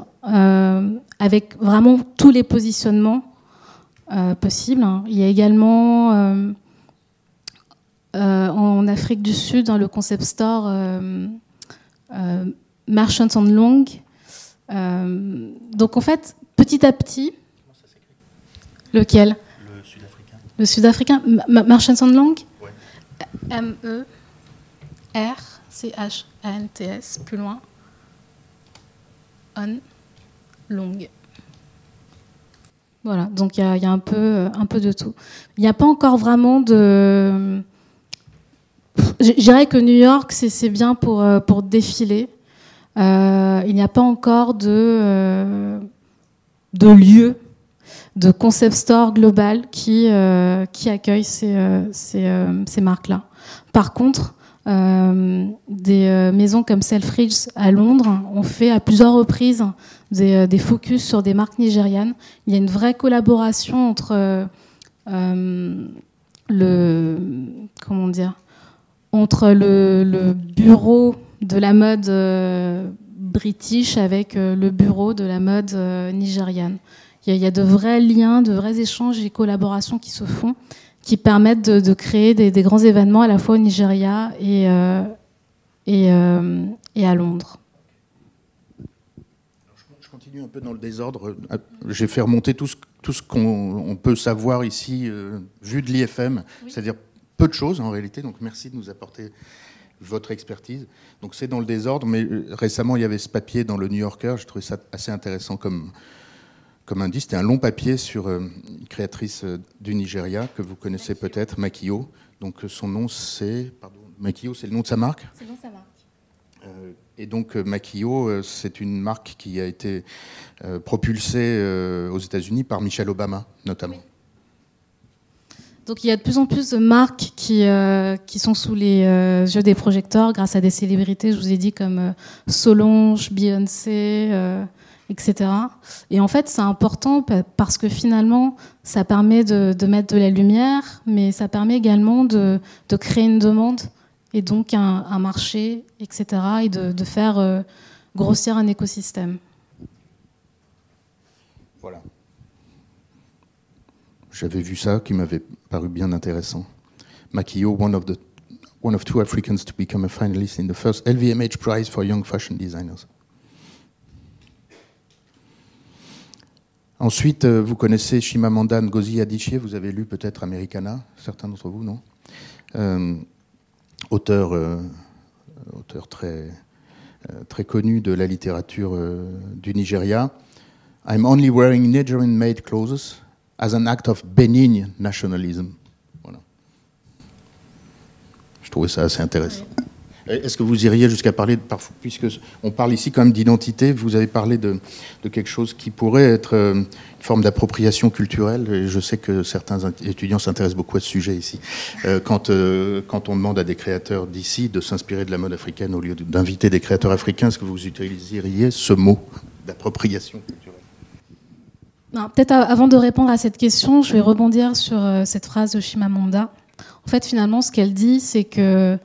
C: avec vraiment tous les positionnements possibles. Il y a également euh, en Afrique du Sud, le concept store euh, euh, Merchants on Long. donc en fait, petit à petit, lequel?
B: Le sud-africain.
C: Le sud-africain, Merchants on Long M-E-R-C-H-A-N-T-S, plus loin. On Long. Voilà, donc il y, y, a un peu, un peu de tout. Il n'y a pas encore vraiment de, je dirais que New York, c'est bien pour, euh, pour défiler. Euh, il n'y a pas encore de, euh, de lieu, de concept store global qui, qui accueille ces, marques-là. Par contre, des maisons comme Selfridges à Londres ont fait à plusieurs reprises des, des, focus sur des marques nigérianes. Il y a une vraie collaboration entre le comment dire entre le, bureau de la mode euh, british avec euh, le bureau de la mode euh, nigériane. Il y, a, de vrais liens, de vrais échanges et collaborations qui se font, qui permettent de, créer des, grands événements à la fois au Nigeria et, et, et à Londres
B: Je continue un peu dans le désordre. J'ai fait remonter tout ce, tout ce qu'on peut savoir ici, vu de l'IFM, c'est-à-dire peu de choses en réalité, donc merci de nous apporter votre expertise. Donc c'est dans le désordre, mais euh, récemment il y avait ce papier dans le New Yorker, je trouvais ça assez intéressant comme, comme indice. C'était un long papier sur euh, une créatrice euh, du Nigeria que vous connaissez peut-être, Makio. Donc son nom c'est. Pardon, Makio, c'est le nom de sa marque?
C: C'est le nom de sa marque.
B: et donc Makio, c'est une marque qui a été propulsée aux États-Unis par Michelle Obama, notamment.
C: Donc il y a de plus en plus de marques qui, euh, qui sont sous les euh, yeux des projecteurs grâce à des célébrités, je vous ai dit, comme euh, Solange, Beyoncé, etc. Et en fait, c'est important parce que finalement, ça permet de, mettre de la lumière, mais ça permet également de, de créer une demande et donc un, marché, etc. et de, de faire grossir un écosystème.
B: Voilà. J'avais vu ça qui m'avait paru bien intéressant. Makio, one of, the, one of two Africans to become a finalist in the first LVMH Prize for Young Fashion Designers. Ensuite, euh, vous connaissez Shimamanda Ngozi Adichie, vous avez lu peut-être Americana, certains d'entre vous, non? Euh, Auteur, euh, auteur très, très connu de la littérature du Nigeria. I'm only wearing Nigerian-made clothes as an act of benign nationalism. Voilà. Je trouvais ça assez intéressant. Est-ce que vous iriez jusqu'à parler, de, puisque on parle ici quand même d'identité, vous avez parlé de, quelque chose qui pourrait être euh, une forme d'appropriation culturelle, et je sais que certains étudiants s'intéressent beaucoup à ce sujet ici. Euh, quand, euh, quand on demande à des créateurs d'ici de s'inspirer de la mode africaine au lieu d'inviter des créateurs africains, est-ce que vous utiliseriez ce mot d'appropriation? culturelle
C: Peut-être avant de répondre à cette question, je vais rebondir sur euh, cette phrase de Shimamanda. En fait, finalement, ce qu'elle dit, c'est que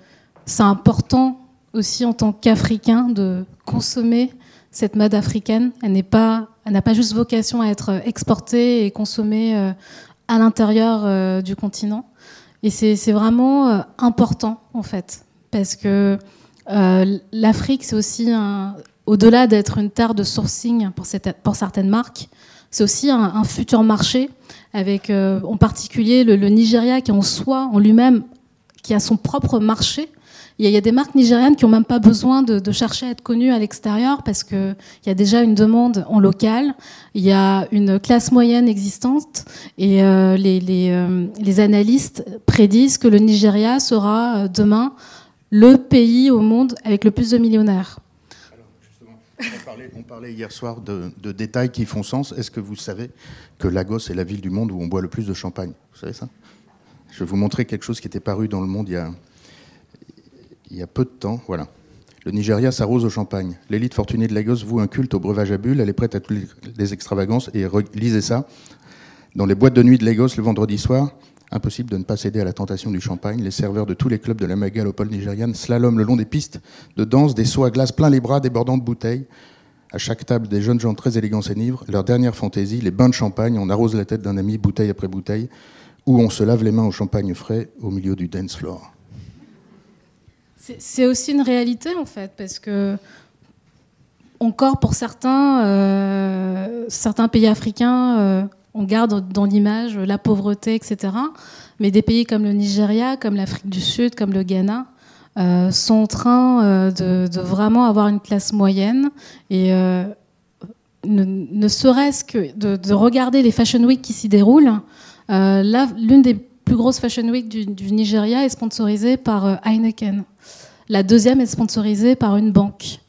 C: c'est important aussi en tant qu'Africain de consommer cette mode africaine. Elle n'est pas, elle n'a pas juste vocation à être exportée et consommée euh, à l'intérieur euh, du continent. Et c'est vraiment important en fait, parce que l'Afrique, c'est aussi au-delà d'être une terre de sourcing pour, certaines marques, c'est aussi un, futur marché, avec euh, en particulier le, Nigeria qui en soi, en lui-même, qui a son propre marché. Il y, a, des marques nigérianes qui n'ont même pas besoin de, chercher à être connues à l'extérieur parce qu'il y a déjà une demande en local, il y a une classe moyenne existante et euh, les, euh, les, analystes prédisent que le Nigeria sera demain le pays au monde avec le plus de millionnaires.
B: On parlait, hier soir de, détails qui font sens. Est-ce que vous savez que Lagos est la ville du monde où on boit le plus de champagne? Vous savez ça? Je vais vous montrer quelque chose qui était paru dans le monde il y a, peu de temps. Voilà. Le Nigeria s'arrose au champagne. L'élite fortunée de Lagos voue un culte au breuvage à bulles. Elle est prête à toutes les extravagances. Et lisez ça. Dans les boîtes de nuit de Lagos le vendredi soir, Impossible de ne pas céder à la tentation du champagne. Les serveurs de tous les clubs de la mégalopole nigériane slalom le long des pistes de danse, des seaux à glace plein les bras débordant de bouteilles. À chaque table, des jeunes gens très élégants s'énivrent. Leur dernière fantaisie, les bains de champagne. On arrose la tête d'un ami bouteille après bouteille, ou on se lave les mains au champagne frais au milieu du dance floor.
C: C'est aussi une réalité en fait, parce que encore pour certains, euh, certains pays africains, euh, on garde dans l'image la pauvreté, etc. Mais des pays comme le Nigeria, comme l'Afrique du Sud, comme le Ghana, euh, sont en train euh, de, vraiment avoir une classe moyenne et euh, ne, serait-ce que de, regarder les Fashion Week qui s'y déroulent. l'une des plus grosses Fashion Week du, du, Nigeria est sponsorisée par Heineken. La deuxième est sponsorisée par une banque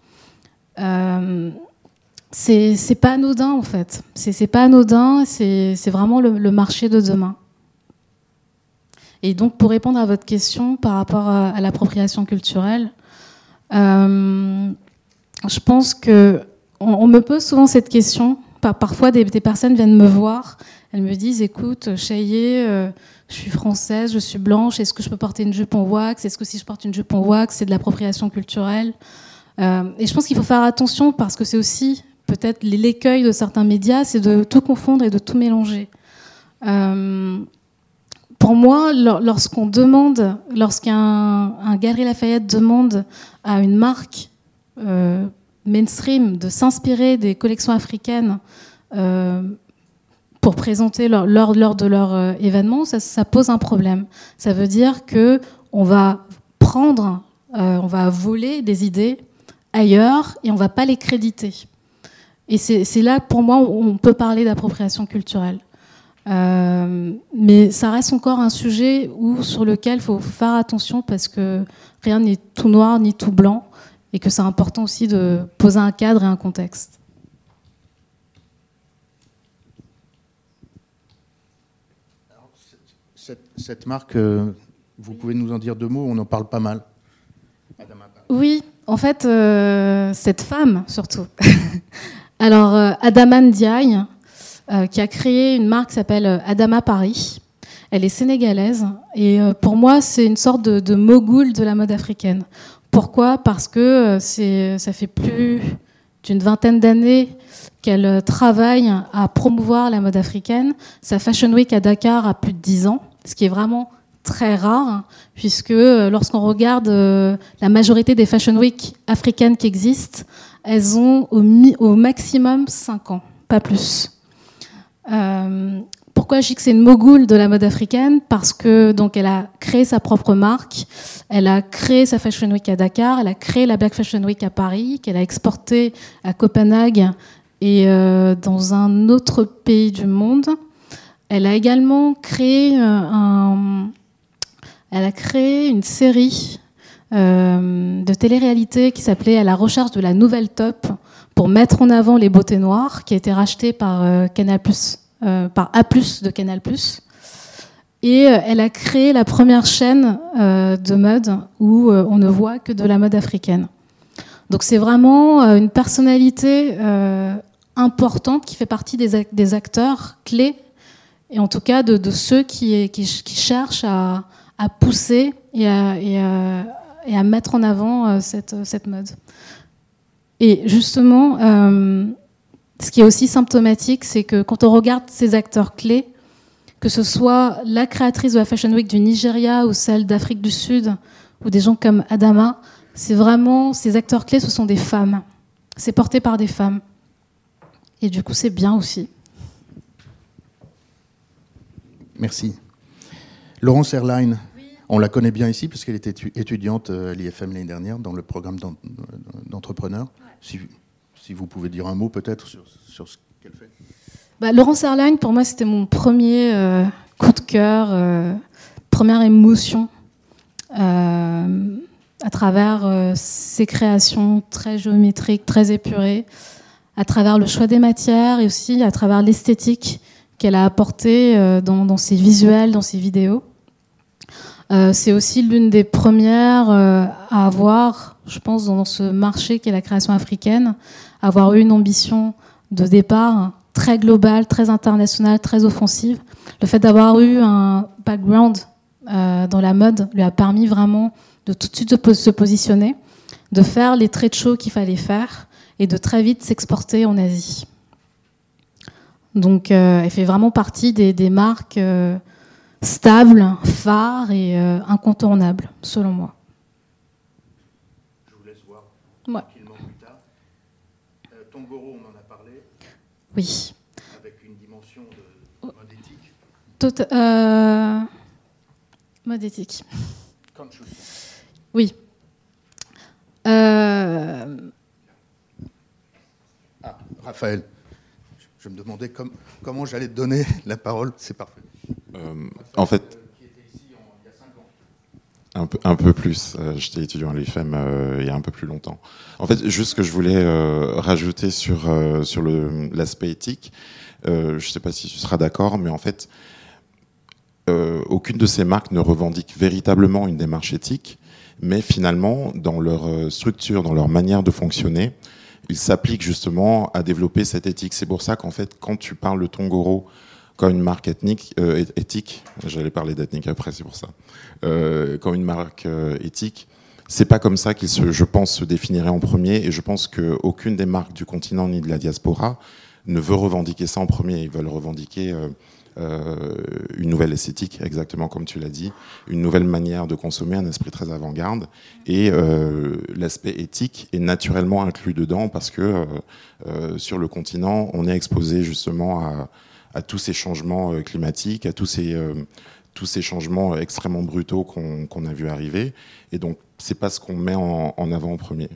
C: c'est pas anodin en fait. C'est pas anodin, c'est vraiment le, marché de demain. Et donc pour répondre à votre question par rapport à, l'appropriation culturelle, euh, je pense que on, me pose souvent cette question. parfois des, personnes viennent me voir elles me disent écoute, Chayé, euh, je suis française, je suis blanche, est-ce que je peux porter une jupe en wax? Est-ce que si je porte une jupe en wax, c'est de l'appropriation culturelle? Euh, Et je pense qu'il faut faire attention parce que c'est aussi peut-être l'écueil de certains médias, c'est de tout confondre et de tout mélanger. Euh, pour moi, lorsqu'on demande, lorsqu'un un Galerie Lafayette demande à une marque euh, mainstream de s'inspirer des collections africaines euh, pour présenter lors, de leur événement, ça, pose un problème. Ça veut dire que on va prendre, on va voler des idées ailleurs et on va pas les créditer. Et c'est là, pour moi, où on peut parler d'appropriation culturelle. Euh, mais ça reste encore un sujet où, sur lequel il faut faire attention parce que rien n'est tout noir ni tout blanc et que c'est important aussi de poser un cadre et un contexte.
B: cette, marque, euh, vous pouvez nous en dire deux mots On en parle pas mal.
C: Oui, en fait, euh, cette femme surtout. (laughs) Alors, Adama Ndiaye, euh, qui a créé une marque qui s'appelle euh, Adama Paris. Elle est sénégalaise et euh, pour moi, c'est une sorte de, mogul de la mode africaine. Pourquoi? Parce que ça fait plus d'une vingtaine d'années qu'elle travaille à promouvoir la mode africaine. Sa Fashion Week à Dakar a plus de 10 ans, ce qui est vraiment très rare, puisque lorsqu'on regarde la majorité des Fashion Week africaines qui existent, elles ont au, maximum 5 ans, pas plus. Euh, pourquoi je dis que c'est une mogul de la mode africaine? Parce que donc elle a créé sa propre marque, elle a créé sa Fashion Week à Dakar, elle a créé la Black Fashion Week à Paris, qu'elle a exporté à Copenhague et euh, dans un autre pays du monde. Elle a également créé euh, un, elle a créé une série de télé-réalité qui s'appelait À la recherche de la nouvelle top pour mettre en avant les beautés noires, qui a été racheté par euh, Canal+, euh, par A+ de Canal+. Et euh, elle a créé la première chaîne de mode où on ne voit que de la mode africaine. Donc c'est vraiment une personnalité importante qui fait partie des, acteurs clés, et en tout cas de, ceux qui, cherchent à, pousser et, à, mettre en avant cette, cette mode. Et justement, euh, ce qui est aussi symptomatique, c'est que quand on regarde ces acteurs clés, que ce soit la créatrice de la Fashion Week du Nigeria ou celle d'Afrique du Sud, ou des gens comme Adama, c'est vraiment, ces acteurs clés, ce sont des femmes. C'est porté par des femmes. Et du coup, c'est bien aussi.
B: Merci. Laurence Erline, on la connaît bien ici puisqu'elle était étudiante à l'IFM l'année dernière dans le programme d'entrepreneur. Si, vous pouvez dire un mot peut-être sur, ce qu'elle fait.
C: Bah, Laurence Airline, pour moi, c'était mon premier euh, coup de cœur, euh, première émotion euh, à travers ses créations très géométriques, très épurées, à travers le choix des matières et aussi à travers l'esthétique qu'elle a apporté dans, dans, ses visuels, dans ses vidéos. C'est aussi l'une des premières à avoir je pense, dans ce marché qui est la création africaine, avoir eu une ambition de départ très globale, très internationale, très offensive. Le fait d'avoir eu un background euh, dans la mode lui a permis vraiment de tout de suite se positionner, de faire les traits de show qu'il fallait faire et de très vite s'exporter en Asie. Donc euh, elle fait vraiment partie des, marques euh, stables, phares et incontournables, selon moi.
B: Ouais. plus tard. Euh, Tongoro, on en a parlé.
C: Oui.
B: Avec une dimension de
C: oh. mode éthique. Tout, euh... Mode éthique.
B: Conscious.
C: Oui. Euh...
B: Ah, Raphaël. Je me demandais comment j'allais te donner la parole. C'est parfait.
D: Euh, en fait, un peu, plus. Euh, j'étais étudiant à l'IFM euh, il y a un peu plus longtemps. En fait, juste ce que je voulais rajouter sur, sur l'aspect éthique, je ne sais pas si tu seras d'accord, mais en fait, aucune de ces marques ne revendique véritablement une démarche éthique, mais finalement, dans leur structure, dans leur manière de fonctionner, ils s'appliquent justement à développer cette éthique. C'est pour ça qu'en fait, quand tu parles de Tongoro quand une marque ethnique, euh, éthique, j'allais parler d'ethnique après, c'est pour ça, euh, quand une marque euh, éthique, c'est pas comme ça qu'il, se, je pense, se définirait en premier. Et je pense qu'aucune des marques du continent ni de la diaspora ne veut revendiquer ça en premier. Ils veulent revendiquer euh, euh, une nouvelle esthétique, exactement comme tu l'as dit, une nouvelle manière de consommer, un esprit très avant-garde. Et euh, l'aspect éthique est naturellement inclus dedans parce que sur le continent, on est exposé justement à, à tous ces changements euh, climatiques, à tous ces, euh, tous ces changements extrêmement brutaux qu'on a vu arriver. Et donc, c'est pas ce qu'on met en, avant en premier.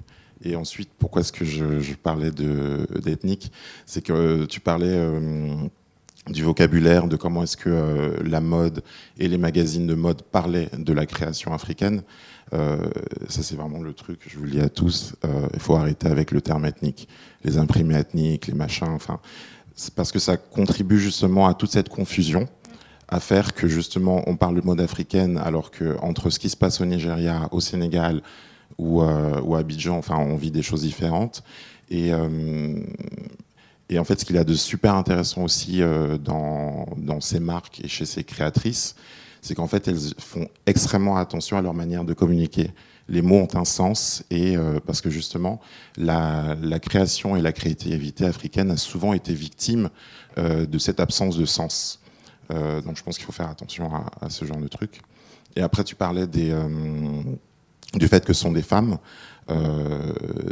D: Et ensuite, pourquoi est-ce que je, parlais de- d'ethnique? C'est que euh, tu parlais du vocabulaire, de comment est-ce que la mode et les magazines de mode parlaient de la création africaine. Ça, c'est vraiment le truc, je vous le dis à tous, il faut arrêter avec le terme ethnique. Les imprimés ethniques, les machins, enfin, parce que ça contribue justement à toute cette confusion à faire que justement on parle de mode africaine alors que entre ce qui se passe au Nigeria, au Sénégal ou, euh, à Abidjan, enfin on vit des choses différentes et euh, et en fait ce qu'il y a de super intéressant aussi euh, dans dans ces marques et chez ces créatrices, c'est qu'en fait elles font extrêmement attention à leur manière de communiquer. Les mots ont un sens et euh, parce que justement la, création et la créativité africaine a souvent été victime euh, de cette absence de sens. Euh, donc je pense qu'il faut faire attention à, ce genre de trucs. Et après, tu parlais des, du fait que ce sont des femmes.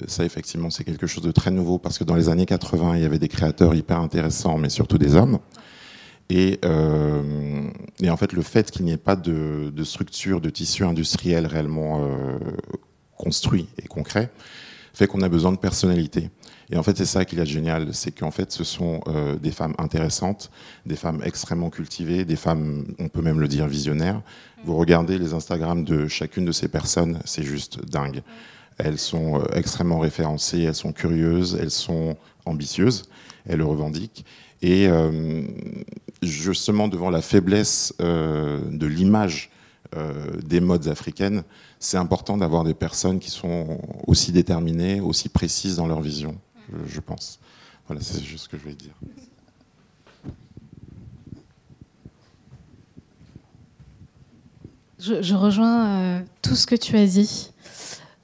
D: Ça, effectivement, c'est quelque chose de très nouveau parce que dans les années 80, il y avait des créateurs hyper intéressants, mais surtout des hommes. Et, euh, et en fait, le fait qu'il n'y ait pas de, de, structure, de tissu industriel réellement euh, construit et concret, fait qu'on a besoin de personnalité. Et en fait, c'est ça a de génial, c'est qu'en fait, ce sont euh, des femmes intéressantes, des femmes extrêmement cultivées, des femmes, on peut même le dire, visionnaires. Vous regardez les Instagram de chacune de ces personnes, c'est juste dingue. Elles sont euh, extrêmement référencées, elles sont curieuses, elles sont ambitieuses, elles le revendiquent. Et euh, justement, devant la faiblesse euh, de l'image euh, des modes africaines, c'est important d'avoir des personnes qui sont aussi déterminées, aussi précises dans leur vision, je, pense. Voilà, c'est juste ce que je voulais dire.
C: Je, rejoins euh, tout ce que tu as dit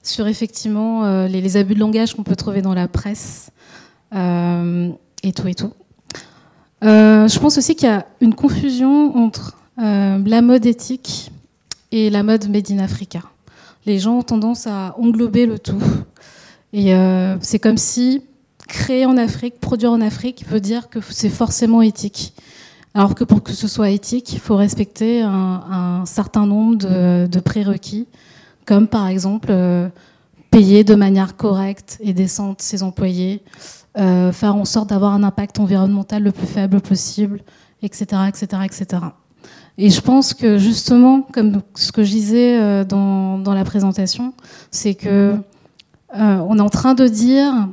C: sur effectivement les, abus de langage qu'on peut trouver dans la presse et tout et tout. Euh, je pense aussi qu'il y a une confusion entre euh, la mode éthique et la mode made in Africa. Les gens ont tendance à englober le tout. Et euh, c'est comme si créer en Afrique, produire en Afrique, veut dire que c'est forcément éthique. Alors que pour que ce soit éthique, il faut respecter un, certain nombre de, prérequis, comme par exemple payer de manière correcte et décente ses employés, euh, faire en sorte d'avoir un impact environnemental le plus faible possible, etc., etc., etc. Et je pense que justement, comme ce que je disais euh, dans, la présentation, c'est que euh, on est en train de dire,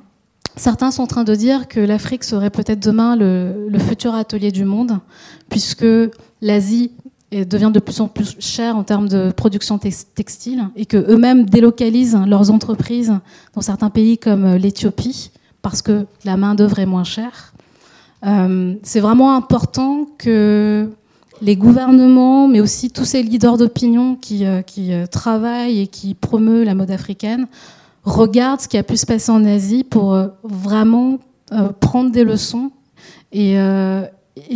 C: certains sont en train de dire que l'Afrique serait peut-être demain le, le, futur atelier du monde, puisque l'Asie devient de plus en plus chère en termes de production textile et que eux-mêmes délocalisent leurs entreprises dans certains pays comme l'Éthiopie parce que la main d'œuvre est moins chère. Euh, c'est vraiment important que les gouvernements, mais aussi tous ces leaders d'opinion qui, euh, euh, travaillent et qui promeuvent la mode africaine, regardent ce qui a pu se passer en Asie pour vraiment prendre des leçons et,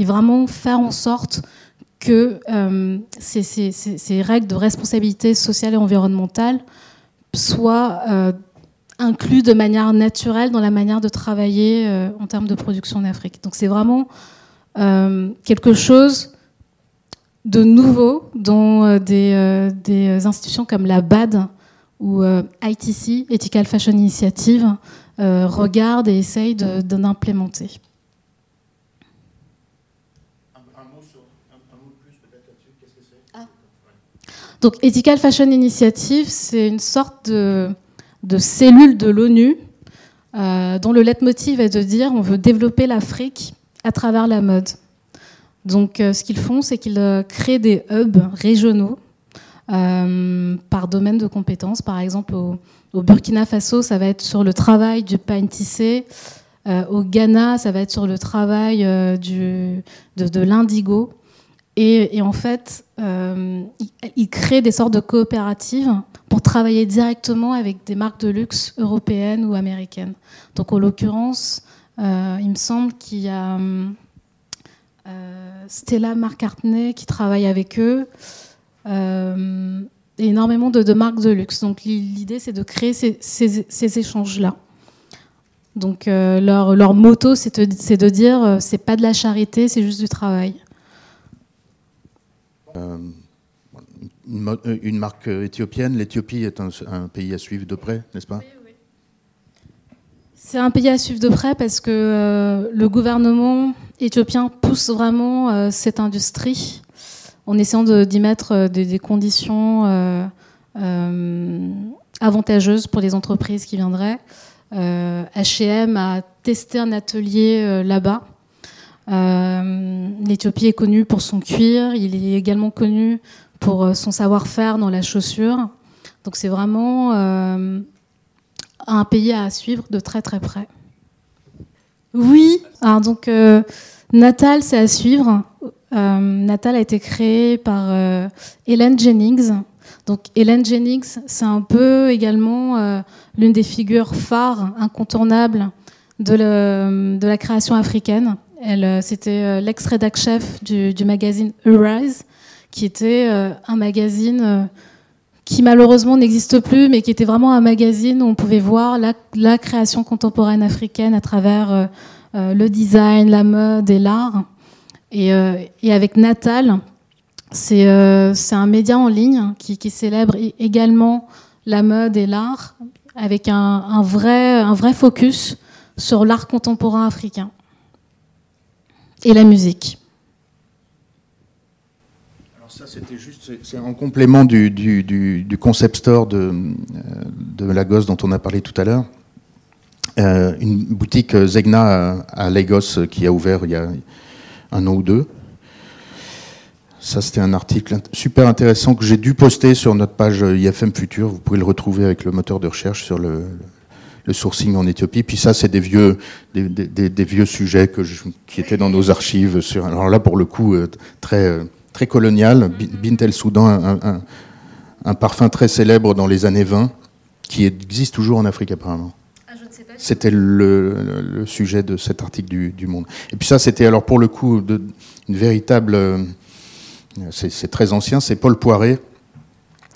C: vraiment faire en sorte que ces, règles de responsabilité sociale et environnementale soient inclus de manière naturelle dans la manière de travailler euh, en termes de production en Afrique. Donc c'est vraiment euh, quelque chose de nouveau dont euh, des, des, institutions comme la BAD ou ITC, Ethical Fashion Initiative, regardent et essayent d'implémenter. Ah. Donc Ethical Fashion Initiative, c'est une sorte de de cellules de l'ONU euh, dont le leitmotiv est de dire on veut développer l'Afrique à travers la mode. Donc euh, ce qu'ils font, c'est qu'ils euh, créent des hubs régionaux par domaine de compétences. Par exemple, au, Burkina Faso, ça va être sur le travail du pain tissé au Ghana, ça va être sur le travail de, l'indigo. Et, en fait, ils créent des sortes de coopératives pour travailler directement avec des marques de luxe européennes ou américaines. Donc, en l'occurrence, euh, il me semble qu'il y a euh, Stella McCartney qui travaille avec eux. Euh, énormément de, marques de luxe. Donc, l'idée, c'est de créer ces, échanges-là. Donc, leur, leur motto, c'est de, dire c'est pas de la charité, c'est juste du travail.
B: Euh, une, marque euh, éthiopienne. L'Éthiopie est un, pays à suivre de près, n'est-ce pas?
C: C'est un pays à suivre de près parce que euh, le gouvernement éthiopien pousse vraiment cette industrie en essayant d'y mettre des, conditions avantageuses pour les entreprises qui viendraient. H&M a testé un atelier là-bas. L'Éthiopie est connue pour son cuir, il est également connu pour euh, son savoir-faire dans la chaussure. Donc c'est vraiment euh, un pays à suivre de très très près. Oui, alors donc euh, Natal, c'est à suivre. Natal a été créé par Hélène Jennings. Donc Hélène Jennings, c'est un peu également l'une des figures phares, incontournables de, de la création africaine. Elle, c'était l'ex-rédac-chef du, du, magazine Arise, qui était euh, un magazine euh, qui malheureusement n'existe plus, mais qui était vraiment un magazine où on pouvait voir la, création contemporaine africaine à travers euh, le design, la mode et l'art. Et, avec Natal, c'est un média en ligne qui, célèbre également la mode et l'art avec un vrai focus sur l'art contemporain africain et la musique
B: c'était juste, c'est en complément du, concept store de, euh, de Lagos dont on a parlé tout à l'heure. Euh, une boutique Zegna à, Lagos qui a ouvert il y a un an ou deux. Ça, c'était un article super intéressant que j'ai dû poster sur notre page IFM Futur. Vous pouvez le retrouver avec le moteur de recherche sur le, le sourcing en Éthiopie. Puis ça, c'est des vieux, des, des, des, vieux sujets que qui étaient dans nos archives. Sur, alors là, pour le coup, euh, très très colonial. Bint el Soudan, un, parfum très célèbre dans les années 20, qui existe toujours en Afrique apparemment. Ah, c'était le, sujet de cet article du, Monde. Et puis ça, c'était alors pour le coup de, une véritable. Euh, c'est très ancien, c'est Paul Poiret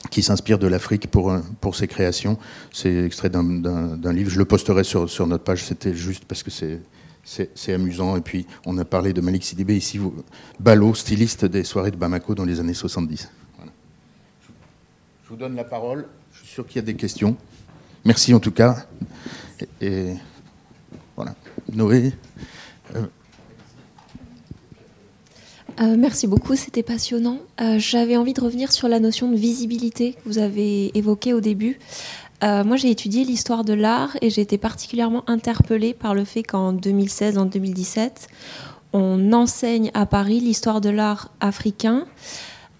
B: qui s'inspire de l'Afrique pour, pour ses créations. C'est extrait d'un livre, je le posterai sur, sur notre page, c'était juste parce que c'est amusant. Et puis, on a parlé de Malik Sidibé ici, vous, Ballot, styliste des soirées de Bamako dans les années 70. Je vous donne la parole. Je suis sûr qu'il y a des questions. Merci en tout cas. Et, voilà. Noé.
E: Euh. Euh, merci beaucoup, c'était passionnant. Euh, j'avais envie de revenir sur la notion de visibilité que vous avez évoquée au début. Euh, moi, j'ai étudié l'histoire de l'art et j'ai été particulièrement interpellée par le fait qu'en 2016, en 2017, on enseigne à Paris l'histoire de l'art africain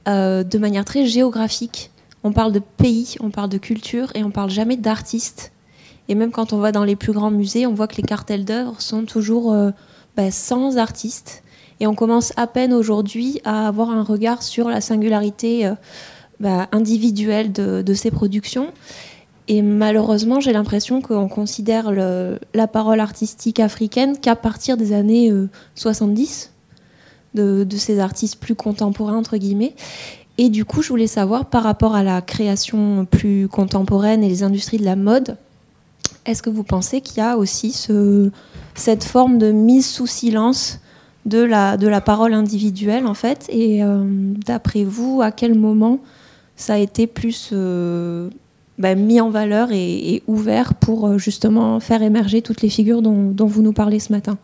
E: de manière très géographique. On parle de pays, on parle de culture et on parle jamais d'artistes. Et même quand on va dans les plus grands musées, on voit que les cartels d'œuvres sont toujours bah, sans artistes. Et on commence à peine aujourd'hui à avoir un regard sur la singularité bah, individuelle de, ces productions. Et malheureusement, j'ai l'impression qu'on considère la parole artistique africaine qu'à partir des années 70, euh, de, ces artistes plus contemporains, entre guillemets. Et du coup, je voulais savoir, par rapport à la création plus contemporaine et les industries de la mode, est-ce que vous pensez qu'il y a aussi ce, cette forme de mise sous silence de la, parole individuelle, en fait Et euh, d'après vous, à quel moment ça a été plus... Euh, bah, mis en valeur et, ouvert pour euh, justement faire émerger toutes les figures dont, vous nous parlez ce matin?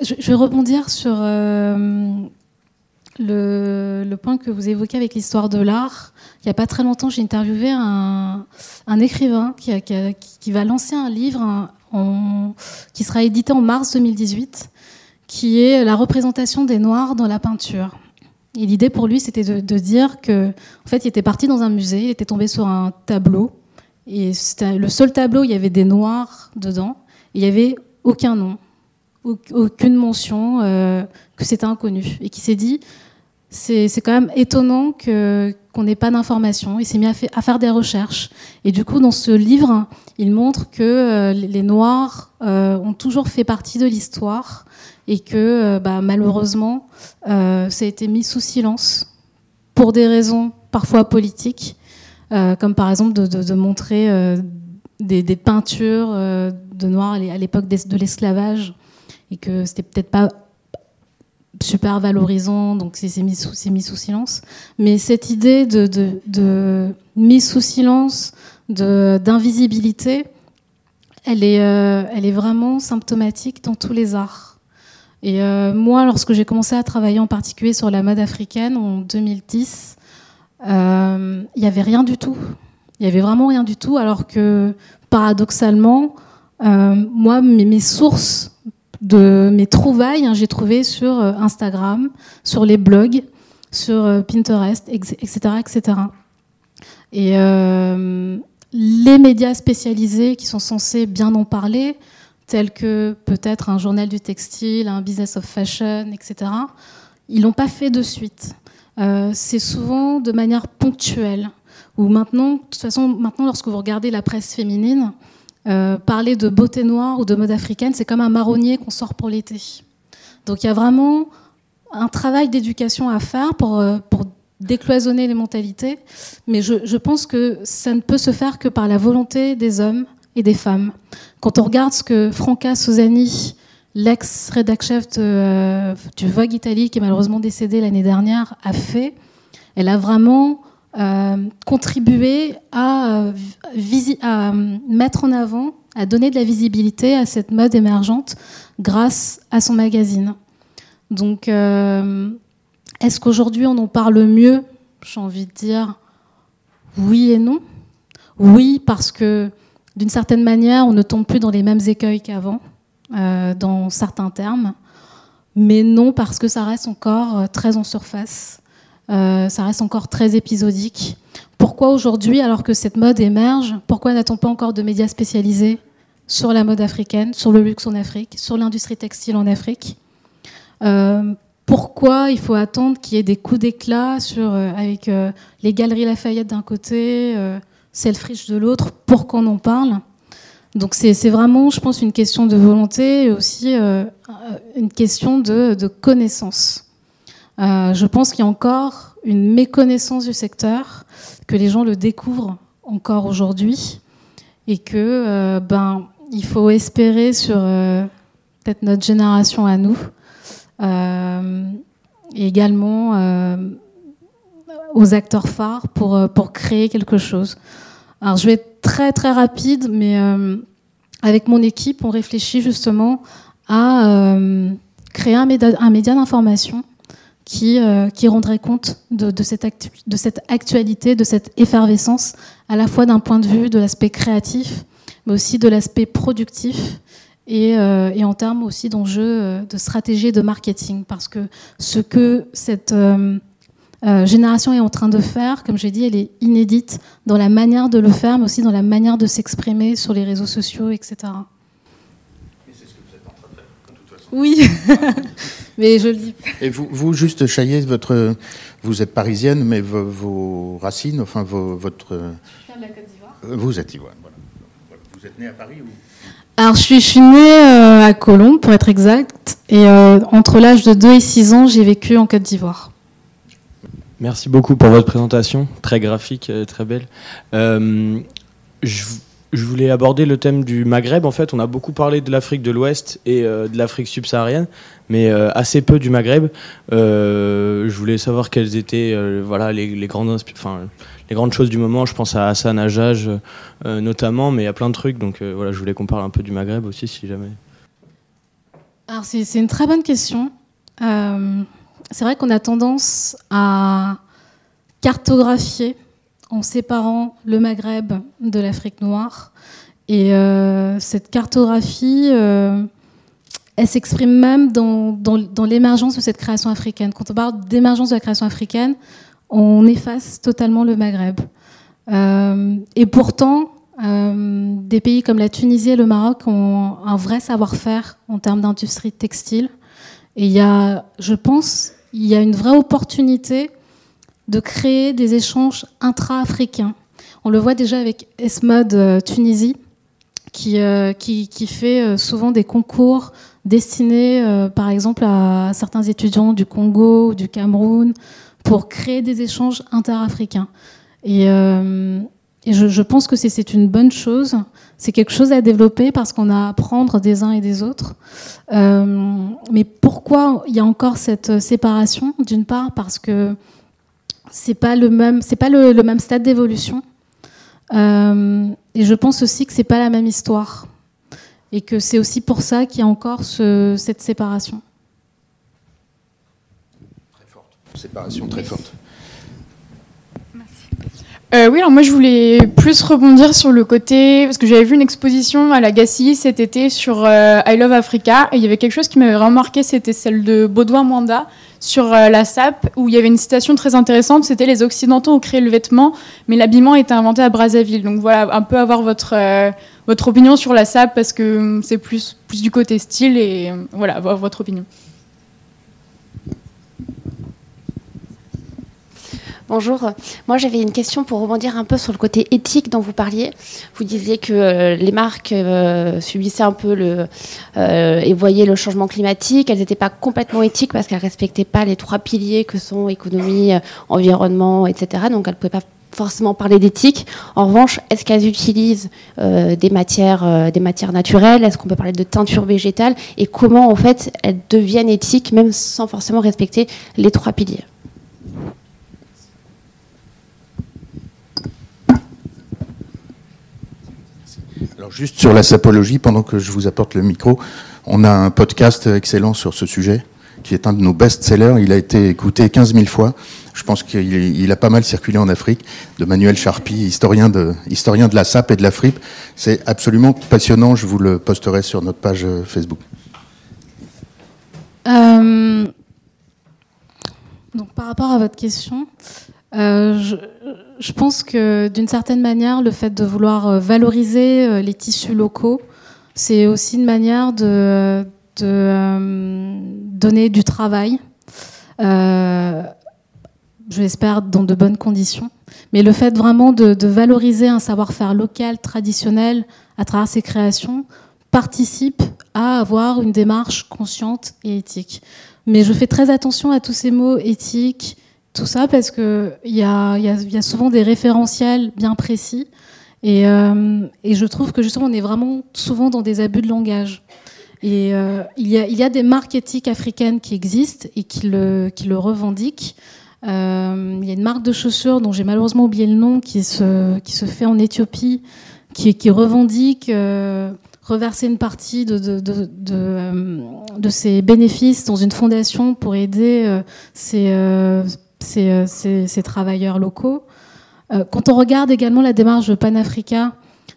C: Je, vais rebondir sur le, point que vous évoquez avec l'histoire de l'art. Il n'y a pas très longtemps, j'ai interviewé un, écrivain qui, va lancer un livre qui sera édité en mars 2018 qui est la représentation des Noirs dans la peinture. Et l'idée pour lui, c'était de, dire que, en fait, il était parti dans un musée, il était tombé sur un tableau, et le seul tableau, il y avait des noirs dedans, il n'y avait aucun nom, aucune mention, euh, que c'était inconnu, et qui s'est dit, c'est quand même étonnant qu'on n'ait pas d'informations. Il s'est mis à, faire des recherches. Et du coup, dans ce livre, il montre que euh, les Noirs euh, ont toujours fait partie de l'histoire et que euh, bah, malheureusement, ça a été mis sous silence pour des raisons parfois politiques, comme par exemple de, montrer des, des, peintures de Noirs à l'époque de l'esclavage et que c'était peut-être pas super valorisant, donc c'est mis, sous, silence. Mais cette idée de, mise sous silence, d'invisibilité, elle, est, euh, elle est vraiment symptomatique dans tous les arts. Et euh, moi, lorsque j'ai commencé à travailler en particulier sur la mode africaine en 2010, euh, il n'y avait rien du tout. Il n'y avait vraiment rien du tout, alors que paradoxalement, euh, moi, mes, mes sources de mes trouvailles, hein, j'ai trouvé sur euh, Instagram, sur les blogs, sur euh, Pinterest, etc., etc. Et euh, les médias spécialisés qui sont censés bien en parler, tels que peut-être un journal du textile, un business of fashion, etc., ils l'ont pas fait de suite. C'est souvent de manière ponctuelle. Ou maintenant, de toute façon, maintenant, lorsque vous regardez la presse féminine, euh, parler de beauté noire ou de mode africaine, c'est comme un marronnier qu'on sort pour l'été. Donc il y a vraiment un travail d'éducation à faire pour, euh, décloisonner les mentalités, mais je, pense que ça ne peut se faire que par la volonté des hommes et des femmes. Quand on regarde ce que Franca Sosani, l'ex-rédac-chef euh, du Vogue Italie, qui est malheureusement décédée l'année dernière, a fait, elle a vraiment euh, contribué à, euh, à, mettre en avant, à donner de la visibilité à cette mode émergente grâce à son magazine. Donc, euh, est-ce qu'aujourd'hui on en parle mieux J'ai envie de dire oui et non? Oui, parce que d'une certaine manière, on ne tombe plus dans les mêmes écueils qu'avant, euh, dans certains termes. Mais non, parce que ça reste encore très en surface. Euh, ça reste encore très épisodique. Pourquoi aujourd'hui, alors que cette mode émerge, pourquoi n'a-t-on pas encore de médias spécialisés sur la mode africaine, sur le luxe en Afrique, sur l'industrie textile en Afrique euh, Pourquoi il faut attendre qu'il y ait des coups d'éclat euh, avec les galeries Lafayette d'un côté, Selfridge de l'autre, pour qu'on en parle donc c'est vraiment, je pense, une question de volonté et aussi une question de connaissance. Euh, je pense qu'il y a encore une méconnaissance du secteur, que les gens le découvrent encore aujourd'hui, et que euh, ben il faut espérer sur euh, peut-être notre génération à nous, et également aux acteurs phares pour pour créer quelque chose. Alors je vais être très très rapide, mais avec mon équipe, on réfléchit justement à créer un média d'information qui, euh, qui rendrait compte de, de, cette actu de cette actualité, de cette effervescence, à la fois d'un point de vue de l'aspect créatif, mais aussi de l'aspect productif et, euh, et, en termes aussi d'enjeux euh, de stratégie et de marketing. Parce que ce que cette euh, génération est en train de faire, comme j'ai dit, elle est inédite dans la manière de le faire, mais aussi dans la manière de s'exprimer sur les réseaux sociaux, etc. Oui, (laughs) mais je le dis.
B: Et vous, vous juste, Chaillet, votre, vous êtes parisienne, mais vos, vos racines, enfin vos, votre.
C: Je viens de la Côte d'Ivoire.
B: Vous êtes ivoire, voilà. Vous êtes née à Paris ou?
C: Alors, je suis, je suis née euh, à Colombes, pour être exact, et euh, entre l'âge de 2 et 6 ans, j'ai vécu en Côte d'Ivoire.
F: Merci beaucoup pour votre présentation, très graphique, très belle. Euh, je je voulais aborder le thème du Maghreb. En fait, on a beaucoup parlé de l'Afrique de l'Ouest et euh, de l'Afrique subsaharienne, mais euh, assez peu du Maghreb. Euh, je voulais savoir quelles étaient voilà, les, grandes, choses du moment. Je pense à Hassan Hajjaj notamment, mais il y a plein de trucs. Donc voilà, je voulais qu'on parle un peu du Maghreb aussi, si jamais.
C: Alors, c'est une très bonne question. c'est vrai qu'on a tendance à cartographier en séparant le Maghreb de l'Afrique noire. Et euh, cette cartographie, euh, elle s'exprime même dans, l'émergence de cette création africaine. Quand on parle d'émergence de la création africaine, on efface totalement le Maghreb. Euh, et pourtant, des pays comme la Tunisie et le Maroc ont un vrai savoir-faire en termes d'industrie textile. Et il y a, je pense, il y a une vraie opportunité de créer des échanges intra-africains. On le voit déjà avec Esmod euh, Tunisie, qui, qui, fait souvent des concours destinés, par exemple, à certains étudiants du Congo ou du Cameroun, pour créer des échanges inter-africains. Et, euh, je, pense que c'est une bonne chose. C'est quelque chose à développer parce qu'on a à apprendre des uns et des autres. Euh, mais pourquoi il y a encore cette séparation? D'une part parce que c'est pas le même, c'est pas le, même stade d'évolution. Euh, et je pense aussi que c'est pas la même histoire. Et que c'est aussi pour ça qu'il y a encore cette séparation.
B: Très forte. Séparation très forte.
G: Euh, oui, alors moi je voulais plus rebondir sur le côté, parce que j'avais vu une exposition à la GACI cet été sur euh, I Love Africa, et il y avait quelque chose qui m'avait remarqué, c'était celle de Baudouin Mwanda sur euh, la SAP, où il y avait une citation très intéressante, c'était les Occidentaux ont créé le vêtement, mais l'habillement été inventé à Brazzaville. Donc voilà, un peu avoir votre, votre opinion sur la SAP, parce que c'est plus, plus du côté style, et voilà, avoir votre opinion.
H: Bonjour. Moi, j'avais une question pour rebondir un peu sur le côté éthique dont vous parliez. Vous disiez que euh, les marques euh, subissaient un peu euh, et voyaient le changement climatique. Elles n'étaient pas complètement éthiques parce qu'elles respectaient pas les trois piliers que sont économie, environnement, etc. Donc, elles ne pouvaient pas forcément parler d'éthique. En revanche, est-ce qu'elles utilisent des matières, des matières naturelles? Est-ce qu'on peut parler de teinture végétale? Et comment, en fait, elles deviennent éthiques, même sans forcément respecter les trois piliers?
B: Alors juste sur la sapologie, pendant que je vous apporte le micro, on a un podcast excellent sur ce sujet, qui est un de nos best-sellers. Il a été écouté 15 000 fois. Je pense qu'il a pas mal circulé en Afrique, de Manuel Charpie, historien de, de la SAP et de la FRIP. C'est absolument passionnant. Je vous le posterai sur notre page Facebook.
C: Euh, donc, par rapport à votre question, euh, je, pense que d'une certaine manière, le fait de vouloir euh, valoriser euh, les tissus locaux, c'est aussi une manière de, donner du travail. je l'espère dans de bonnes conditions. Mais le fait vraiment de, valoriser un savoir-faire local, traditionnel, à travers ses créations, participe à avoir une démarche consciente et éthique. Mais je fais très attention à tous ces mots éthiques, tout ça parce qu'il y a, y, y a, souvent des référentiels bien précis. Et, euh, et, je trouve que justement, on est vraiment souvent dans des abus de langage. Et euh, il, y a, il, y a, des marques éthiques africaines qui existent et qui le, qui le revendiquent. Euh, il y a une marque de chaussures dont j'ai malheureusement oublié le nom qui se, qui se fait en Éthiopie, qui, qui revendique euh, reverser une partie de, de, de, de, de ses bénéfices dans une fondation pour aider ces euh, ces, travailleurs locaux. Euh, quand on regarde également la démarche de Panafrica,